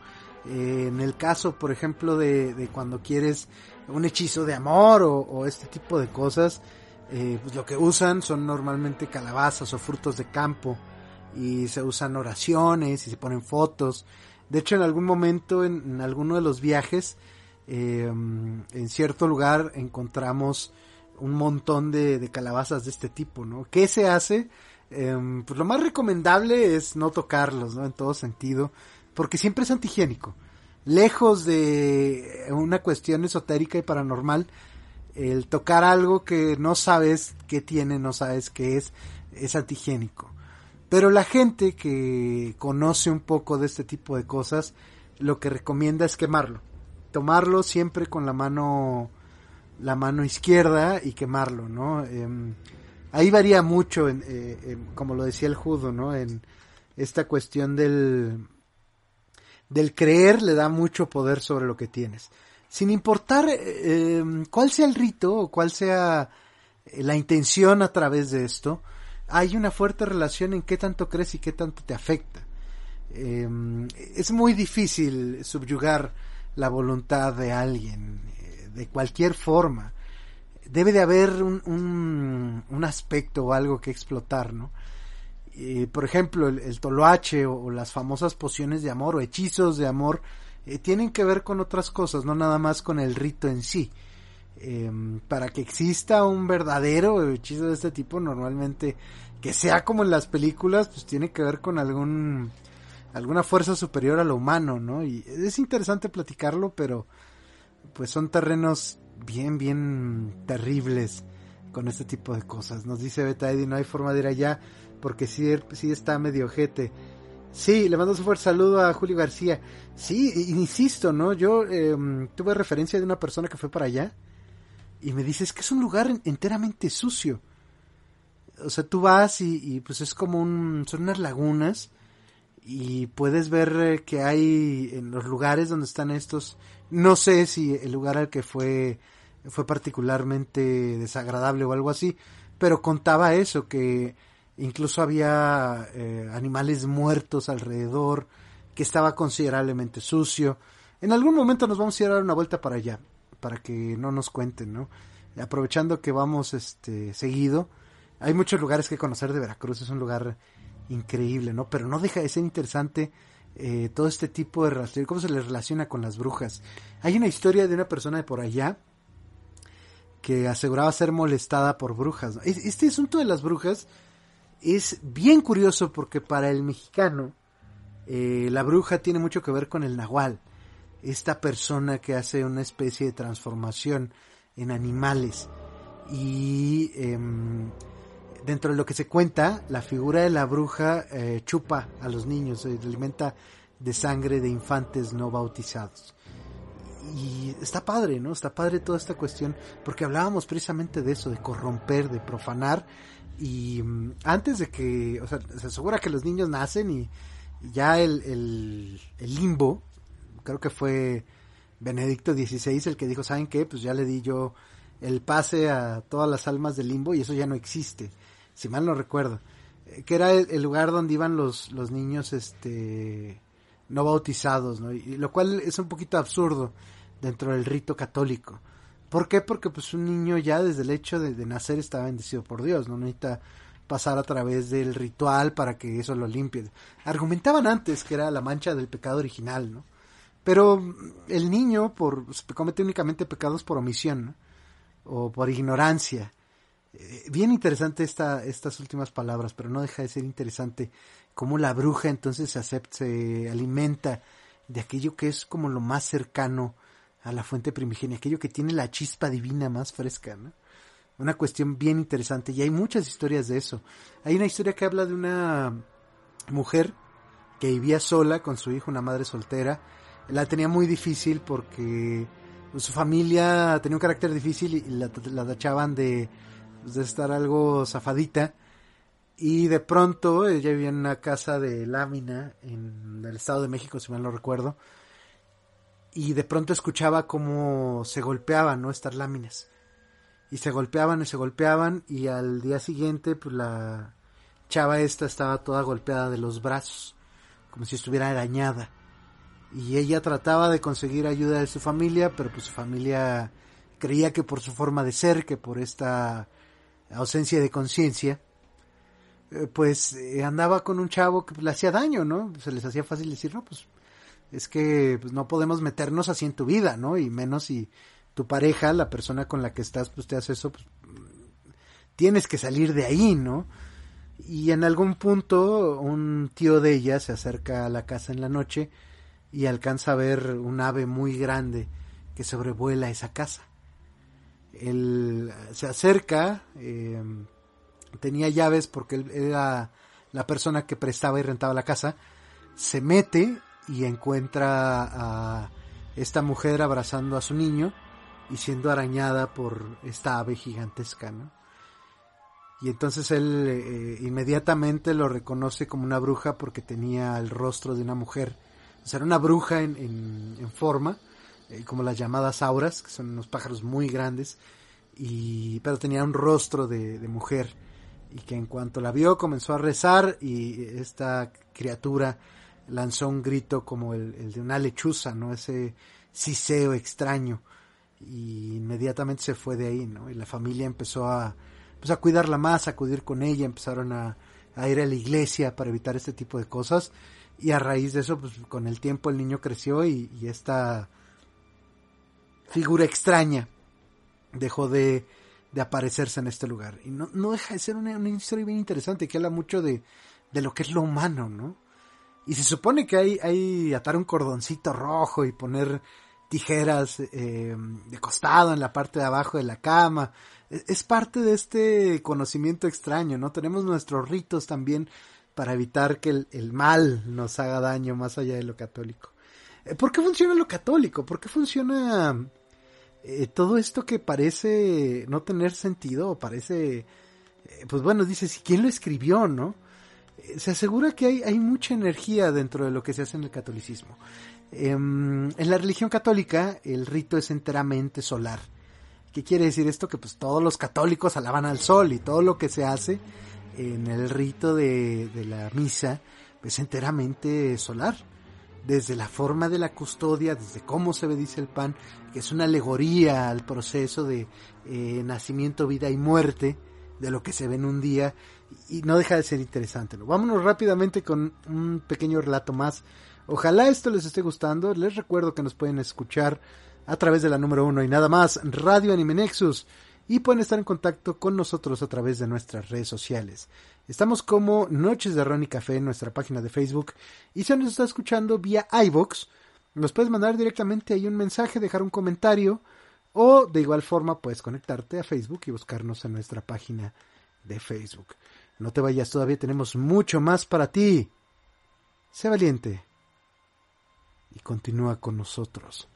Eh, en el caso, por ejemplo, de, de, cuando quieres un hechizo de amor o, este tipo de cosas, eh, pues lo que usan son normalmente calabazas o frutos de campo y se usan oraciones y se ponen fotos. De hecho, en algún momento, en, alguno de los viajes, eh, en cierto lugar encontramos un montón de, de, calabazas de este tipo, ¿no? ¿Qué se hace? Eh, pues lo más recomendable es no tocarlos, ¿no? En todo sentido, porque siempre es antihigiénico. Lejos de una cuestión esotérica y paranormal, el tocar algo que no sabes qué tiene, no sabes qué es, es antihigiénico. Pero la gente que conoce un poco de este tipo de cosas, lo que recomienda es quemarlo. Tomarlo siempre con la mano, la mano izquierda y quemarlo, ¿no? Eh, ahí varía mucho, en, eh, en, como lo decía el judo, ¿no? En esta cuestión del, del creer le da mucho poder sobre lo que tienes sin importar eh, cuál sea el rito o cuál sea eh, la intención a través de esto, hay una fuerte relación en qué tanto crees y qué tanto te afecta. Eh, es muy difícil subyugar la voluntad de alguien, eh, de cualquier forma. Debe de haber un, un, un aspecto o algo que explotar, ¿no? Por ejemplo, el, el toloache o, las famosas pociones de amor o hechizos de amor eh, tienen que ver con otras cosas, no nada más con el rito en sí. Eh, para que exista un verdadero hechizo de este tipo, normalmente que sea como en las películas, pues tiene que ver con algún alguna fuerza superior a lo humano, ¿no? Y es interesante platicarlo, pero pues son terrenos bien, bien terribles con este tipo de cosas. Nos dice Beta Eddie, no hay forma de ir allá porque sí, sí está medio ojete. Sí, le mando un fuerte saludo a Julio García. Sí, insisto, ¿no? Yo eh, tuve referencia de una persona que fue para allá y me dice, es que es un lugar enteramente sucio. O sea, tú vas y, y pues es como un... son unas lagunas y puedes ver eh, que hay en los lugares donde están estos... No sé si el lugar al que fue fue particularmente desagradable o algo así, pero contaba eso, que incluso había eh, animales muertos alrededor, que estaba considerablemente sucio. En algún momento nos vamos a ir a dar una vuelta para allá, para que no nos cuenten, ¿no? Aprovechando que vamos este seguido, hay muchos lugares que conocer de Veracruz, es un lugar increíble, ¿no? Pero no deja de ser interesante eh, todo este tipo de relación, cómo se le relaciona con las brujas. Hay una historia de una persona de por allá que aseguraba ser molestada por brujas. Este asunto de las brujas es bien curioso porque para el mexicano eh, la bruja tiene mucho que ver con el nahual, esta persona que hace una especie de transformación en animales y eh, dentro de lo que se cuenta la figura de la bruja eh, chupa a los niños, se alimenta de sangre de infantes no bautizados y está padre, ¿no? Está padre toda esta cuestión, porque hablábamos precisamente de eso, de corromper, de profanar, y um, antes de que, o sea, se asegura que los niños nacen y, ya el, el, el, limbo, creo que fue Benedicto XVI el que dijo, ¿saben qué? Pues ya le di yo el pase a todas las almas del limbo y eso ya no existe, si mal no recuerdo, eh, que era el, el lugar donde iban los, los niños, este, no bautizados, ¿no? Y, lo cual es un poquito absurdo dentro del rito católico. ¿Por qué? Porque pues un niño ya desde el hecho de, nacer está bendecido por Dios, no necesita pasar a través del ritual para que eso lo limpie. Argumentaban antes que era la mancha del pecado original, ¿no? Pero el niño por comete únicamente pecados por omisión, ¿no? O por ignorancia. Eh, bien interesante esta, estas últimas palabras, pero no deja de ser interesante cómo la bruja entonces se acepta, se alimenta de aquello que es como lo más cercano a la fuente primigenia, aquello que tiene la chispa divina más fresca, ¿no? una cuestión bien interesante y hay muchas historias de eso. Hay una historia que habla de una mujer que vivía sola con su hijo, una madre soltera. La tenía muy difícil porque pues, su familia tenía un carácter difícil y la, la tachaban de, pues, de estar algo zafadita. Y de pronto ella vivía en una casa de lámina en el Estado de México, si mal no recuerdo. Y de pronto escuchaba cómo se golpeaban, ¿no? Estas láminas. Y se golpeaban y se golpeaban y al día siguiente pues la chava esta estaba toda golpeada de los brazos como si estuviera arañada. Y ella trataba de conseguir ayuda de su familia pero pues su familia creía que por su forma de ser que por esta ausencia de conciencia eh, pues eh, andaba con un chavo que le hacía daño no se les hacía fácil decir no pues es que pues, no podemos meternos así en tu vida no y menos si tu pareja, la persona con la que estás, pues te hace eso, pues tienes que salir de ahí, ¿no? Y en algún punto un tío de ella se acerca a la casa en la noche y alcanza a ver un ave muy grande que sobrevuela esa casa. Él se acerca, eh, tenía llaves porque él era la persona que prestaba y rentaba la casa, se mete y encuentra a esta mujer abrazando a su niño y siendo arañada por esta ave gigantesca, ¿no? Y entonces él eh, inmediatamente lo reconoce como una bruja porque tenía el rostro de una mujer. O sea, era una bruja en, en, forma, eh, como las llamadas auras, que son unos pájaros muy grandes, y, pero tenía un rostro de, de mujer. Y que en cuanto la vio comenzó a rezar y esta criatura lanzó un grito como el, el de una lechuza, ¿no? Ese siseo extraño y inmediatamente se fue de ahí, ¿no? Y la familia empezó a, pues a cuidarla más, a acudir con ella, empezaron a, a, ir a la iglesia para evitar este tipo de cosas y a raíz de eso, pues con el tiempo el niño creció y, y esta figura extraña dejó de, de, aparecerse en este lugar. Y no, no deja de ser una, una, historia bien interesante que habla mucho de, de lo que es lo humano, ¿no? Y se supone que hay, hay atar un cordoncito rojo y poner tijeras eh, de costado en la parte de abajo de la cama. E, es parte de este conocimiento extraño, ¿no? Tenemos nuestros ritos también para evitar que el, el mal nos haga daño más allá de lo católico. Eh, ¿Por qué funciona lo católico? ¿Por qué funciona eh, todo esto que parece no tener sentido parece, eh, pues bueno, dices, ¿quién lo escribió, no? Se asegura que hay, mucha energía dentro de lo que se hace en el catolicismo. Em, en la religión católica el rito es enteramente solar. ¿Qué quiere decir esto? Que pues todos los católicos alaban al sol y todo lo que se hace en el rito de, la misa es enteramente solar. Desde la forma de la custodia, desde cómo se bendice el pan, que es una alegoría al proceso de eh, nacimiento, vida y muerte, de lo que se ve en un día, y no deja de ser interesante. Vámonos rápidamente con un pequeño relato más Ojalá esto les esté gustando. Les recuerdo que nos pueden escuchar a través de la número uno y nada más, Radio Anime Nexus. Y pueden estar en contacto con nosotros a través de nuestras redes sociales. Estamos como Noches de Ron y Café en nuestra página de Facebook. Y si nos está escuchando vía iBox, nos puedes mandar directamente ahí un mensaje, dejar un comentario. O de igual forma puedes conectarte a Facebook y buscarnos en nuestra página de Facebook. No te vayas, todavía tenemos mucho más para ti. Sé valiente y continúa con nosotros.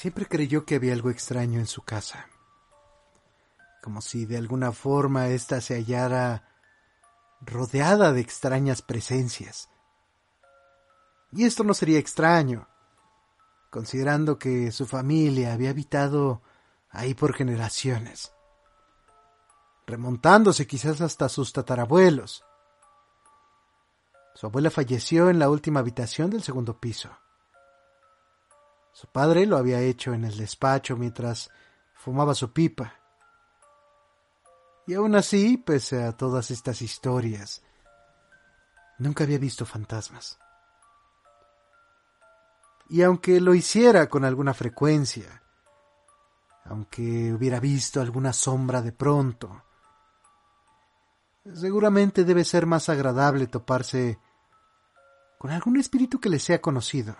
Siempre creyó que había algo extraño en su casa, como si de alguna forma ésta se hallara rodeada de extrañas presencias. Y esto no sería extraño, considerando que su familia había habitado ahí por generaciones, remontándose quizás hasta sus tatarabuelos. Su abuela falleció en la última habitación del segundo piso. Su padre lo había hecho en el despacho mientras fumaba su pipa. Y aún así, pese a todas estas historias, nunca había visto fantasmas. Y aunque lo hiciera con alguna frecuencia, aunque hubiera visto alguna sombra de pronto, seguramente debe ser más agradable toparse con algún espíritu que le sea conocido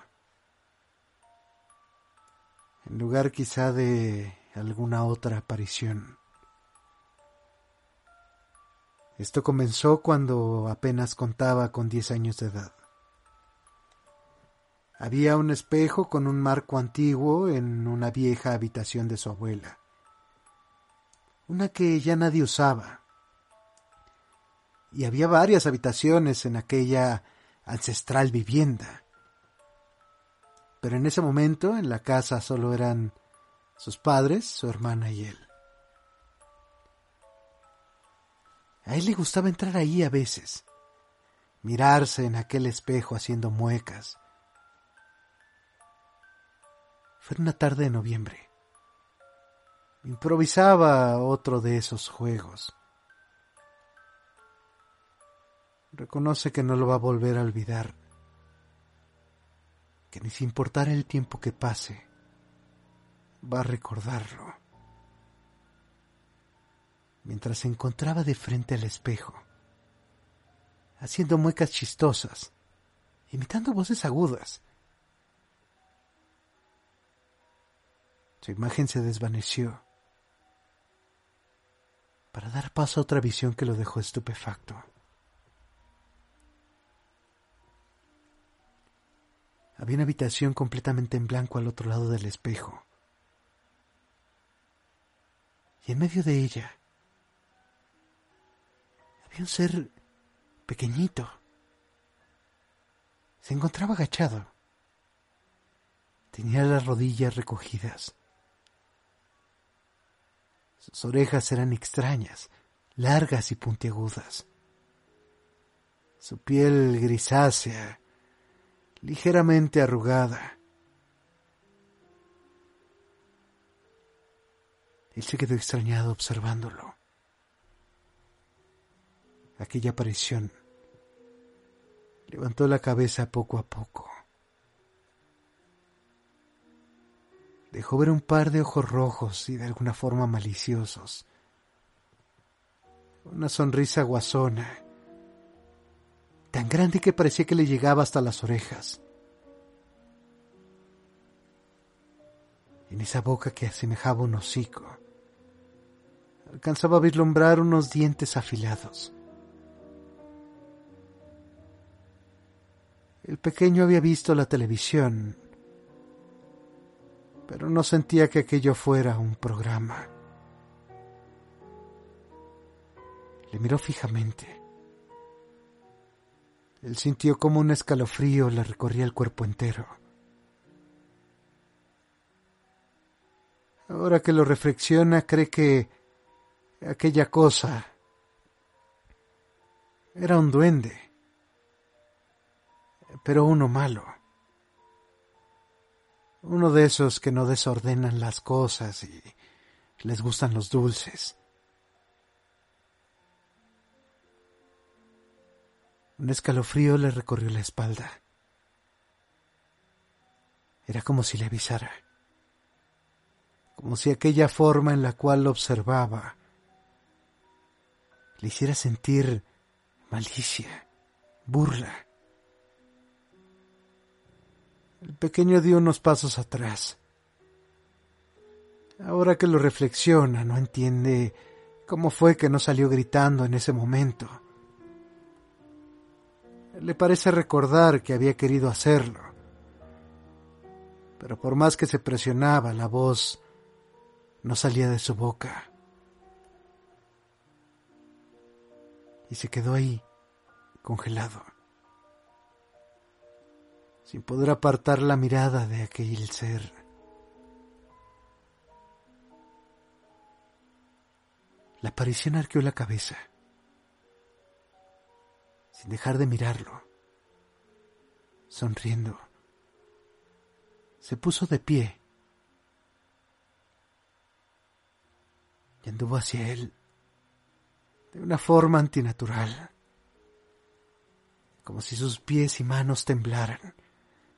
lugar quizá de alguna otra aparición. Esto comenzó cuando apenas contaba con diez años de edad. Había un espejo con un marco antiguo en una vieja habitación de su abuela, una que ya nadie usaba. Y había varias habitaciones en aquella ancestral vivienda pero en ese momento en la casa solo eran sus padres, su hermana y él. A él le gustaba entrar ahí a veces, mirarse en aquel espejo haciendo muecas. Fue una tarde de noviembre. Improvisaba otro de esos juegos. Reconoce que no lo va a volver a olvidar que ni sin importar el tiempo que pase, va a recordarlo. Mientras se encontraba de frente al espejo, haciendo muecas chistosas, imitando voces agudas. Su imagen se desvaneció para dar paso a otra visión que lo dejó estupefacto. Había una habitación completamente en blanco al otro lado del espejo. Y en medio de ella había un ser pequeñito. Se encontraba agachado. Tenía las rodillas recogidas. Sus orejas eran extrañas, largas y puntiagudas. Su piel grisácea ligeramente arrugada. Él se quedó extrañado observándolo. Aquella aparición levantó la cabeza poco a poco. Dejó ver un par de ojos rojos y de alguna forma maliciosos. Una sonrisa guasona tan grande que parecía que le llegaba hasta las orejas. En esa boca que asemejaba un hocico, alcanzaba a vislumbrar unos dientes afilados. El pequeño había visto la televisión, pero no sentía que aquello fuera un programa. Le miró fijamente. Él sintió como un escalofrío le recorría el cuerpo entero. Ahora que lo reflexiona, cree que aquella cosa era un duende, pero uno malo. Uno de esos que no desordenan las cosas y les gustan los dulces. Un escalofrío le recorrió la espalda. Era como si le avisara, como si aquella forma en la cual lo observaba le hiciera sentir malicia, burla. El pequeño dio unos pasos atrás. Ahora que lo reflexiona, no entiende cómo fue que no salió gritando en ese momento le parece recordar que había querido hacerlo. Pero por más que se presionaba, la voz no salía de su boca. Y se quedó ahí, congelado, sin poder apartar la mirada de aquel ser. La aparición arqueó la cabeza, sin dejar de mirarlo, sonriendo. Se puso de pie y anduvo hacia él de una forma antinatural, como si sus pies y manos temblaran,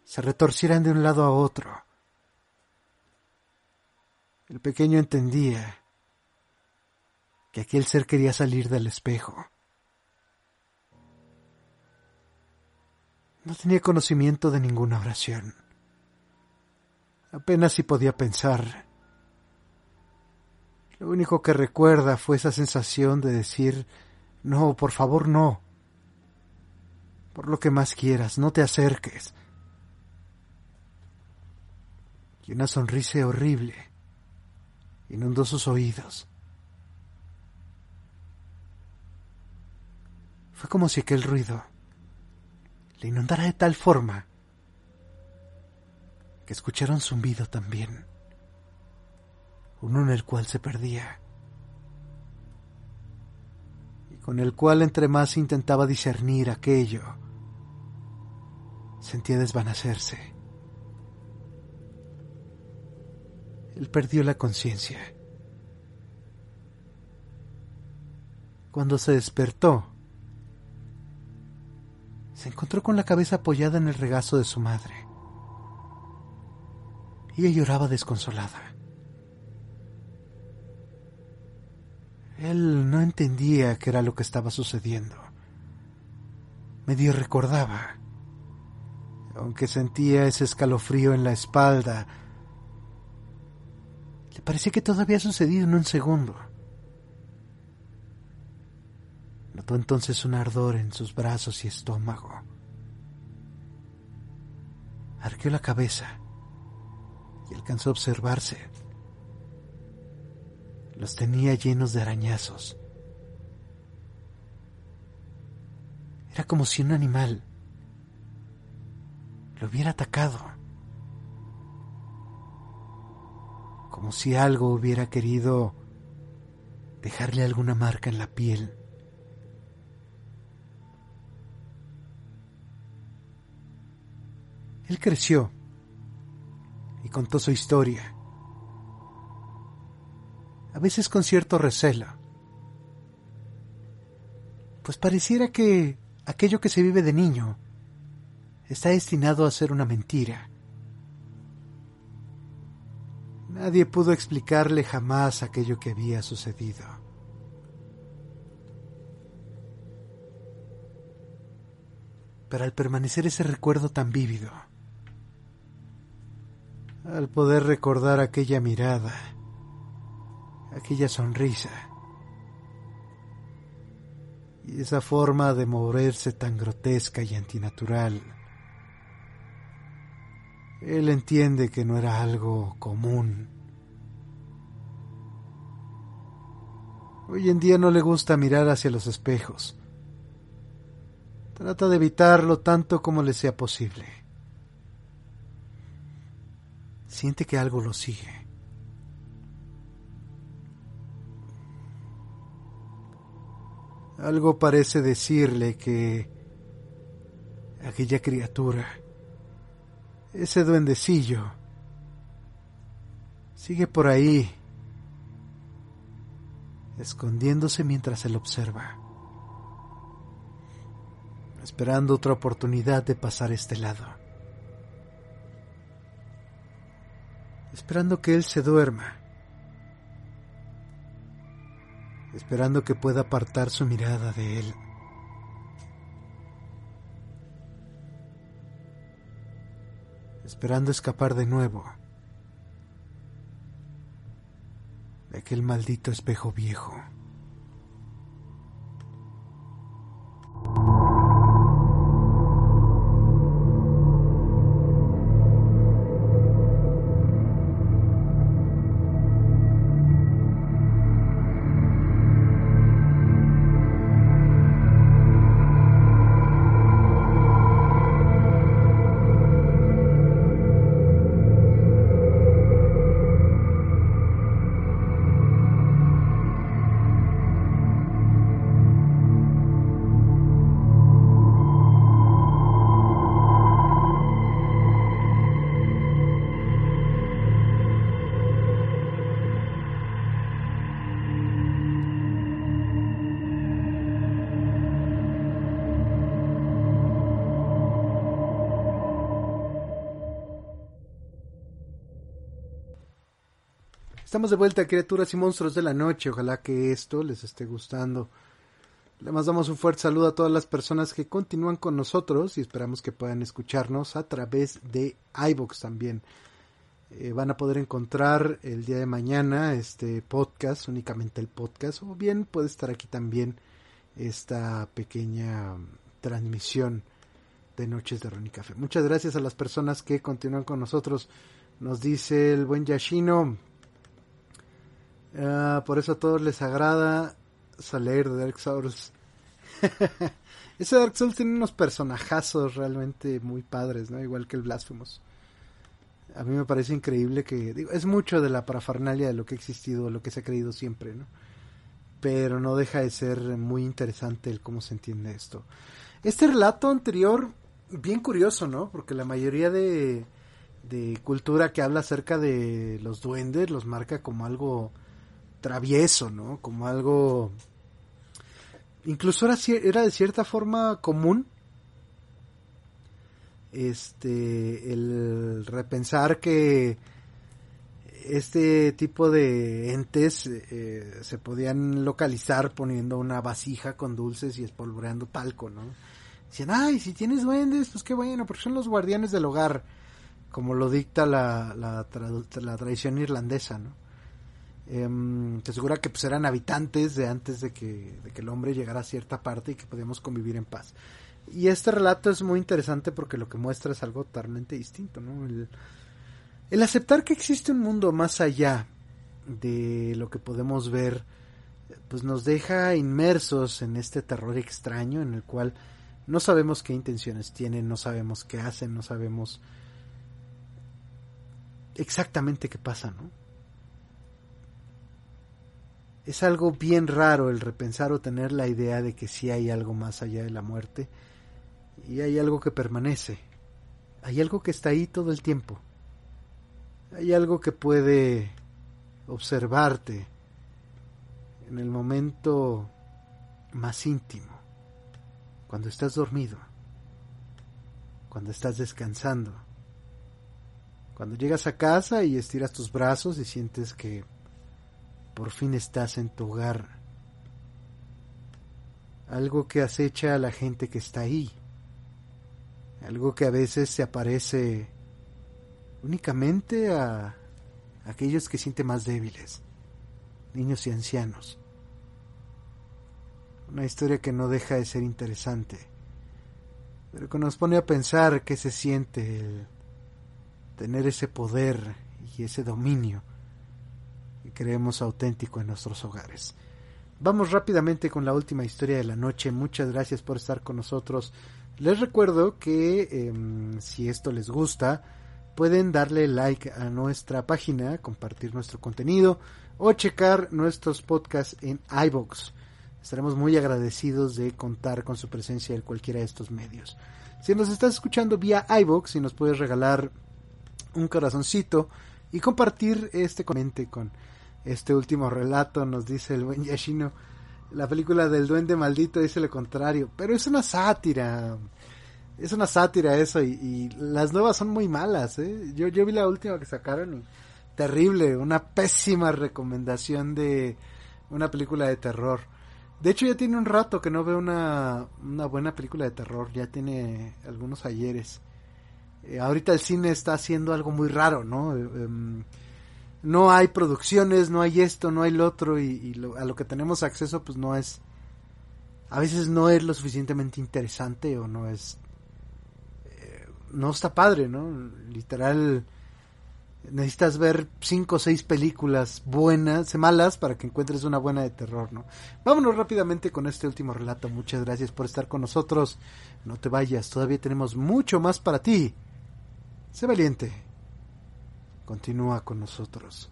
se retorcieran de un lado a otro. El pequeño entendía que aquel ser quería salir del espejo. No tenía conocimiento de ninguna oración. Apenas si podía pensar. Lo único que recuerda fue esa sensación de decir, no, por favor, no. Por lo que más quieras, no te acerques. Y una sonrisa horrible inundó sus oídos. Fue como si aquel ruido le inundara de tal forma que escucharon zumbido también, uno en el cual se perdía y con el cual entre más intentaba discernir aquello, sentía desvanecerse. Él perdió la conciencia. Cuando se despertó, se encontró con la cabeza apoyada en el regazo de su madre. Ella lloraba desconsolada. Él no entendía qué era lo que estaba sucediendo. Medio recordaba, aunque sentía ese escalofrío en la espalda. Le parecía que todo había sucedido en un segundo. Notó entonces un ardor en sus brazos y estómago. Arqueó la cabeza y alcanzó a observarse. Los tenía llenos de arañazos. Era como si un animal lo hubiera atacado. Como si algo hubiera querido dejarle alguna marca en la piel. Él creció y contó su historia, a veces con cierto recelo, pues pareciera que aquello que se vive de niño está destinado a ser una mentira. Nadie pudo explicarle jamás aquello que había sucedido. Pero al permanecer ese recuerdo tan vívido, al poder recordar aquella mirada, aquella sonrisa y esa forma de moverse tan grotesca y antinatural. Él entiende que no era algo común. Hoy en día no le gusta mirar hacia los espejos. Trata de evitarlo tanto como le sea posible. Siente que algo lo sigue. Algo parece decirle que aquella criatura, ese duendecillo, sigue por ahí, escondiéndose mientras él observa, esperando otra oportunidad de pasar este lado. Esperando que Él se duerma, esperando que pueda apartar su mirada de Él. esperando escapar de nuevo de aquel maldito espejo viejo. De vuelta, criaturas y monstruos de la noche. Ojalá que esto les esté gustando. Le mandamos un fuerte saludo a todas las personas que continúan con nosotros y esperamos que puedan escucharnos a través de iBox también. Eh, van a poder encontrar el día de mañana este podcast, únicamente el podcast, o bien puede estar aquí también esta pequeña transmisión de Noches de Ron Café. Muchas gracias a las personas que continúan con nosotros. Nos dice el buen Yashino. Ah, por eso a todos les agrada salir de Dark Souls. Ese Dark Souls tiene unos personajazos realmente muy padres, ¿no? Igual que el Blasphemous. A mí me parece increíble que... Digo, es mucho de la parafernalia de lo que ha existido, lo que se ha creído siempre, ¿no? Pero no deja de ser muy interesante el cómo se entiende esto. Este relato anterior, bien curioso, ¿no? Porque la mayoría de, de cultura que habla acerca de los duendes los marca como algo travieso, ¿no? Como algo... Incluso era, de cierta forma común este el repensar que este tipo de entes eh, se podían localizar poniendo una vasija con dulces y espolvoreando talco, ¿no? Dicen, ay, si tienes duendes, pues qué bueno, porque son los guardianes del hogar, como lo dicta la, la, la tradición irlandesa, ¿no? Eh, te asegura que pues eran habitantes de antes de que, de que el hombre llegara a cierta parte y que podíamos convivir en paz. Y este relato es muy interesante porque lo que muestra es algo totalmente distinto, ¿no? El aceptar que existe un mundo más allá de lo que podemos ver, pues nos deja inmersos en este terror extraño en el cual no sabemos qué intenciones tienen, no sabemos qué hacen, no sabemos exactamente qué pasa, ¿no? Es algo bien raro el repensar o tener la idea de que sí hay algo más allá de la muerte y hay algo que permanece, hay algo que está ahí todo el tiempo, hay algo que puede observarte en el momento más íntimo, cuando estás dormido, cuando estás descansando, cuando llegas a casa y estiras tus brazos y sientes que por fin estás en tu hogar. Algo que acecha a la gente que está ahí. Algo que a veces se aparece únicamente a aquellos que sienten más débiles, niños y ancianos. Una historia que no deja de ser interesante, pero que nos pone a pensar qué se siente el tener ese poder y ese dominio creemos auténtico en nuestros hogares. Vamos rápidamente con la última historia de la noche. Muchas gracias por estar con nosotros. Les recuerdo que em, si esto les gusta, pueden darle like a nuestra página, compartir nuestro contenido o checar nuestros podcasts en iBox. Estaremos muy agradecidos de contar con su presencia en cualquiera de estos medios. Si nos estás escuchando vía iBox y nos puedes regalar un corazoncito y compartir este comente con este último relato, nos dice el buen Yashino. La película del duende maldito dice lo contrario, pero es una sátira. Es una sátira eso y, las nuevas son muy malas. ¿eh? Yo, yo vi la última que sacaron y terrible, una pésima recomendación de una película de terror. De hecho ya tiene un rato que no veo una, una buena película de terror, ya tiene algunos ayeres. Eh, ahorita el cine está haciendo algo muy raro, ¿no? Eh, no hay producciones, no hay esto, no hay lo otro y, a lo que tenemos acceso pues no es, a veces no es lo suficientemente interesante o no es, eh, no está padre, ¿no? Literal, necesitas ver cinco o seis películas buenas, malas, para que encuentres una buena de terror, ¿no? Vámonos rápidamente con este último relato. Muchas gracias por estar con nosotros. No te vayas, todavía tenemos mucho más para ti. Sé valiente continúa con nosotros.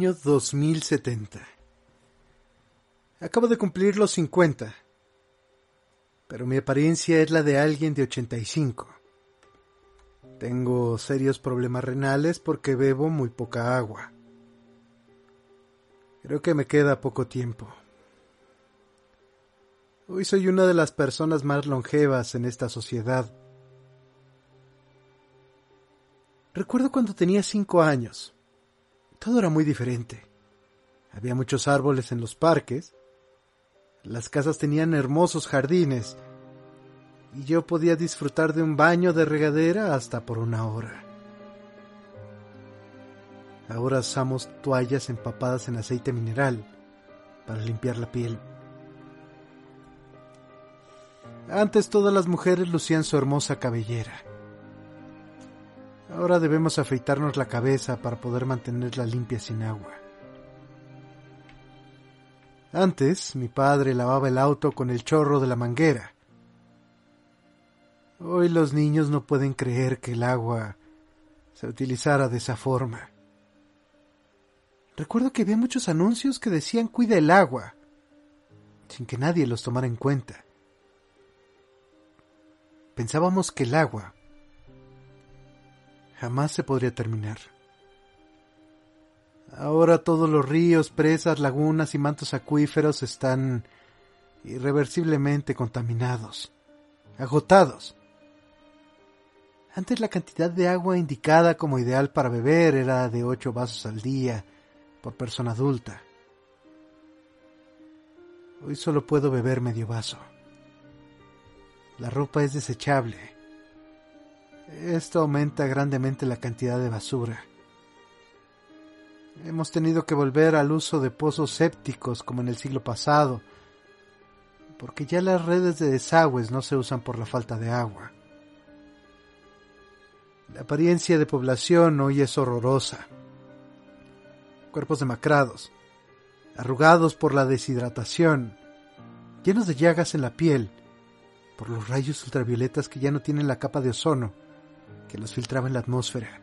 Año 2070. Acabo de cumplir los 50, pero mi apariencia es la de alguien de 85. Tengo serios problemas renales porque bebo muy poca agua. Creo que me queda poco tiempo. Hoy soy una de las personas más longevas en esta sociedad. Recuerdo cuando tenía cinco años. Todo era muy diferente. Había muchos árboles en los parques, las casas tenían hermosos jardines, y yo podía disfrutar de un baño de regadera hasta por una hora. Ahora usamos toallas empapadas en aceite mineral para limpiar la piel. Antes todas las mujeres lucían su hermosa cabellera. Ahora debemos afeitarnos la cabeza para poder mantenerla limpia sin agua. Antes mi padre lavaba el auto con el chorro de la manguera. Hoy los niños no pueden creer que el agua se utilizara de esa forma. Recuerdo que había muchos anuncios que decían cuida el agua, sin que nadie los tomara en cuenta. Pensábamos que el agua jamás se podría terminar. Ahora todos los ríos, presas, lagunas y mantos acuíferos están irreversiblemente contaminados, agotados. Antes la cantidad de agua indicada como ideal para beber era de ocho vasos al día por persona adulta. Hoy solo puedo beber medio vaso. La ropa es desechable esto aumenta grandemente la cantidad de basura. Hemos tenido que volver al uso de pozos sépticos como en el siglo pasado, porque ya las redes de desagües no se usan por la falta de agua. La apariencia de población hoy es horrorosa. Cuerpos demacrados, arrugados por la deshidratación, llenos de llagas en la piel, por los rayos ultravioletas que ya no tienen la capa de ozono que los filtraba en la atmósfera.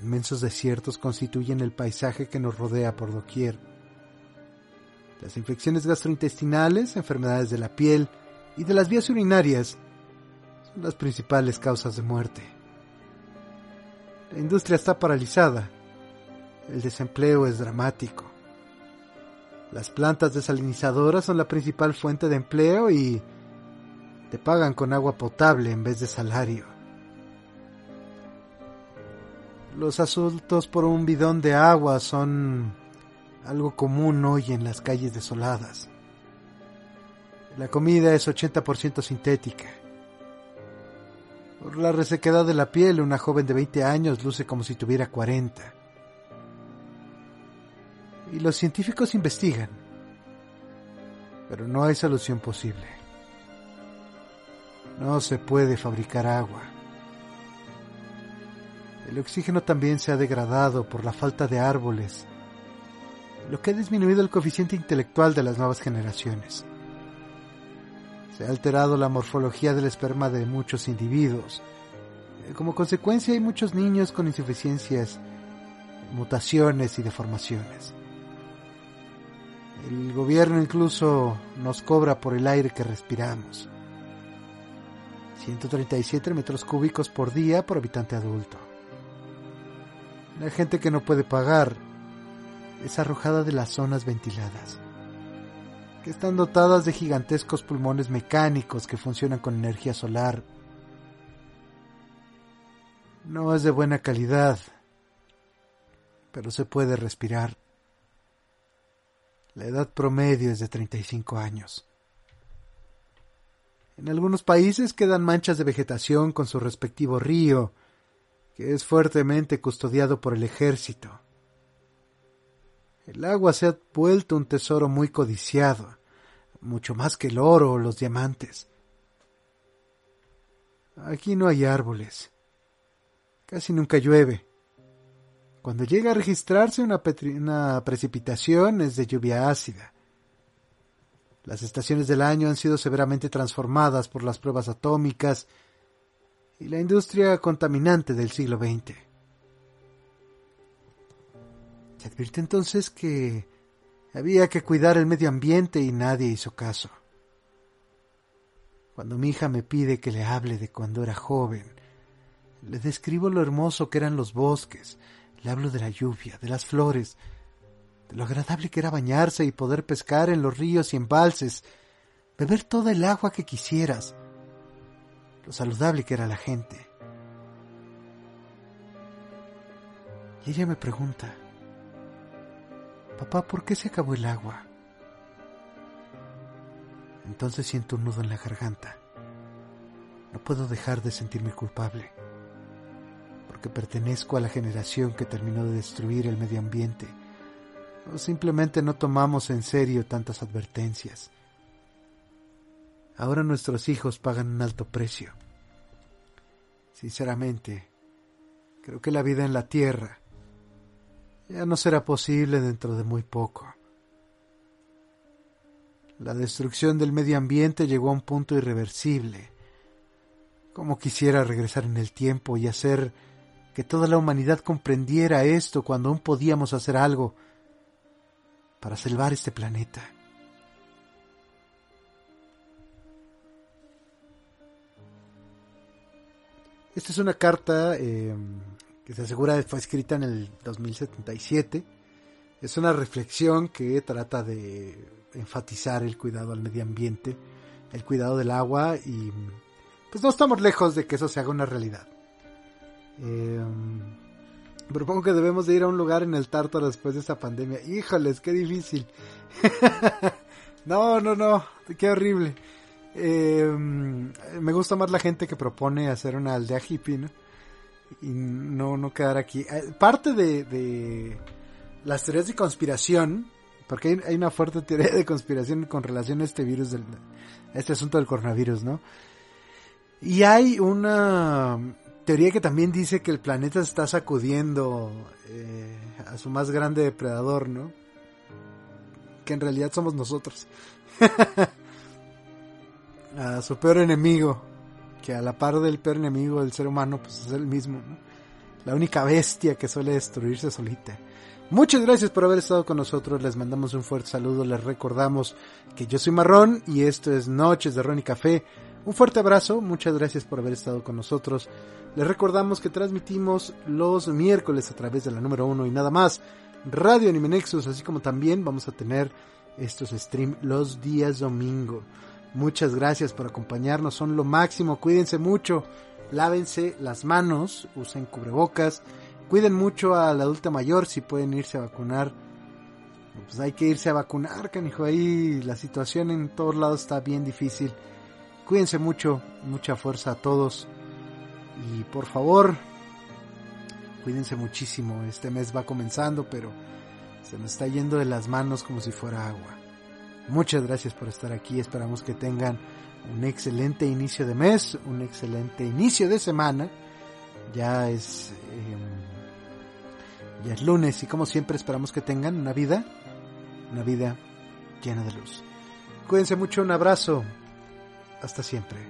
Inmensos desiertos constituyen el paisaje que nos rodea por doquier. Las infecciones gastrointestinales, enfermedades de la piel y de las vías urinarias son las principales causas de muerte. La industria está paralizada. El desempleo es dramático. Las plantas desalinizadoras son la principal fuente de empleo y te pagan con agua potable en vez de salario. Los asuntos por un bidón de agua son algo común hoy en las calles desoladas. La comida es 80% sintética. Por la resequedad de la piel, una joven de 20 años luce como si tuviera 40. Y los científicos investigan, pero no hay solución posible. No se puede fabricar agua. El oxígeno también se ha degradado por la falta de árboles, lo que ha disminuido el coeficiente intelectual de las nuevas generaciones. Se ha alterado la morfología del esperma de muchos individuos. Eh, como consecuencia hay muchos niños con insuficiencias, mutaciones y deformaciones. El gobierno incluso nos cobra por el aire que respiramos. 137 metros cúbicos por día por habitante adulto. La gente que no puede pagar es arrojada de las zonas ventiladas, que están dotadas de gigantescos pulmones mecánicos que funcionan con energía solar. No es de buena calidad, pero se puede respirar. La edad promedio es de 35 años. En algunos países quedan manchas de vegetación con su respectivo río, es fuertemente custodiado por el ejército. El agua se ha vuelto un tesoro muy codiciado, mucho más que el oro o los diamantes. Aquí no hay árboles. Casi nunca llueve. Cuando llega a registrarse una, una, precipitación es de lluvia ácida. Las estaciones del año han sido severamente transformadas por las pruebas atómicas y la industria contaminante del siglo XX. Se advirtió entonces que había que cuidar el medio ambiente y nadie hizo caso. Cuando mi hija me pide que le hable de cuando era joven, le describo lo hermoso que eran los bosques, le hablo de la lluvia, de las flores, de lo agradable que era bañarse y poder pescar en los ríos y embalses, beber toda el agua que quisieras, lo saludable que era la gente. Y ella me pregunta, Papá, ¿por qué se acabó el agua? Entonces siento un nudo en la garganta. No puedo dejar de sentirme culpable, porque pertenezco a la generación que terminó de destruir el medio ambiente. O simplemente no tomamos en serio tantas advertencias. Ahora nuestros hijos pagan un alto precio. Sinceramente, creo que la vida en la Tierra ya no será posible dentro de muy poco. La destrucción del medio ambiente llegó a un punto irreversible. Como quisiera regresar en el tiempo y hacer que toda la humanidad comprendiera esto cuando aún podíamos hacer algo para salvar este planeta. Esta es una carta eh, que se asegura fue escrita en el 2077. Es una reflexión que trata de enfatizar el cuidado al medio ambiente, el cuidado del agua y pues no estamos lejos de que eso se haga una realidad. Eh, propongo que debemos de ir a un lugar en el Tártaro después de esta pandemia. Híjoles, qué difícil. no, no, no, qué horrible. Eh, me gusta más la gente que propone hacer una aldea hippie, ¿no? y no, no quedar aquí. Eh, parte de, las teorías de conspiración, porque hay, una fuerte teoría de conspiración con relación a este virus, a este asunto del coronavirus, ¿no? Y hay una teoría que también dice que el planeta está sacudiendo eh, a su más grande depredador, ¿no? Que en realidad somos nosotros. a su peor enemigo que a la par del peor enemigo del ser humano, pues es el mismo, La única bestia que suele destruirse solita. Muchas gracias por haber estado con nosotros, les mandamos un fuerte saludo, les recordamos que yo soy Marrón y esto es Noches de Ron y Café. Un fuerte abrazo, muchas gracias por haber estado con nosotros. Les recordamos que transmitimos los miércoles a través de la número uno y nada más, Radio Anime Nexus, así como también vamos a tener estos streams los días domingo. Muchas gracias por acompañarnos, son lo máximo, cuídense mucho, lávense las manos, usen cubrebocas, cuiden mucho al adulto mayor si pueden irse a vacunar. Pues hay que irse a vacunar, canijo, ahí la situación en todos lados está bien difícil. Cuídense mucho, mucha fuerza a todos y por favor, cuídense muchísimo. Este mes va comenzando, pero se nos está yendo de las manos como si fuera agua. Muchas gracias por estar aquí. Esperamos que tengan un excelente inicio de mes, un excelente inicio de semana. Ya es, em, ya es lunes y como siempre esperamos que tengan una vida, una vida llena de luz. Cuídense mucho, un abrazo. Hasta siempre.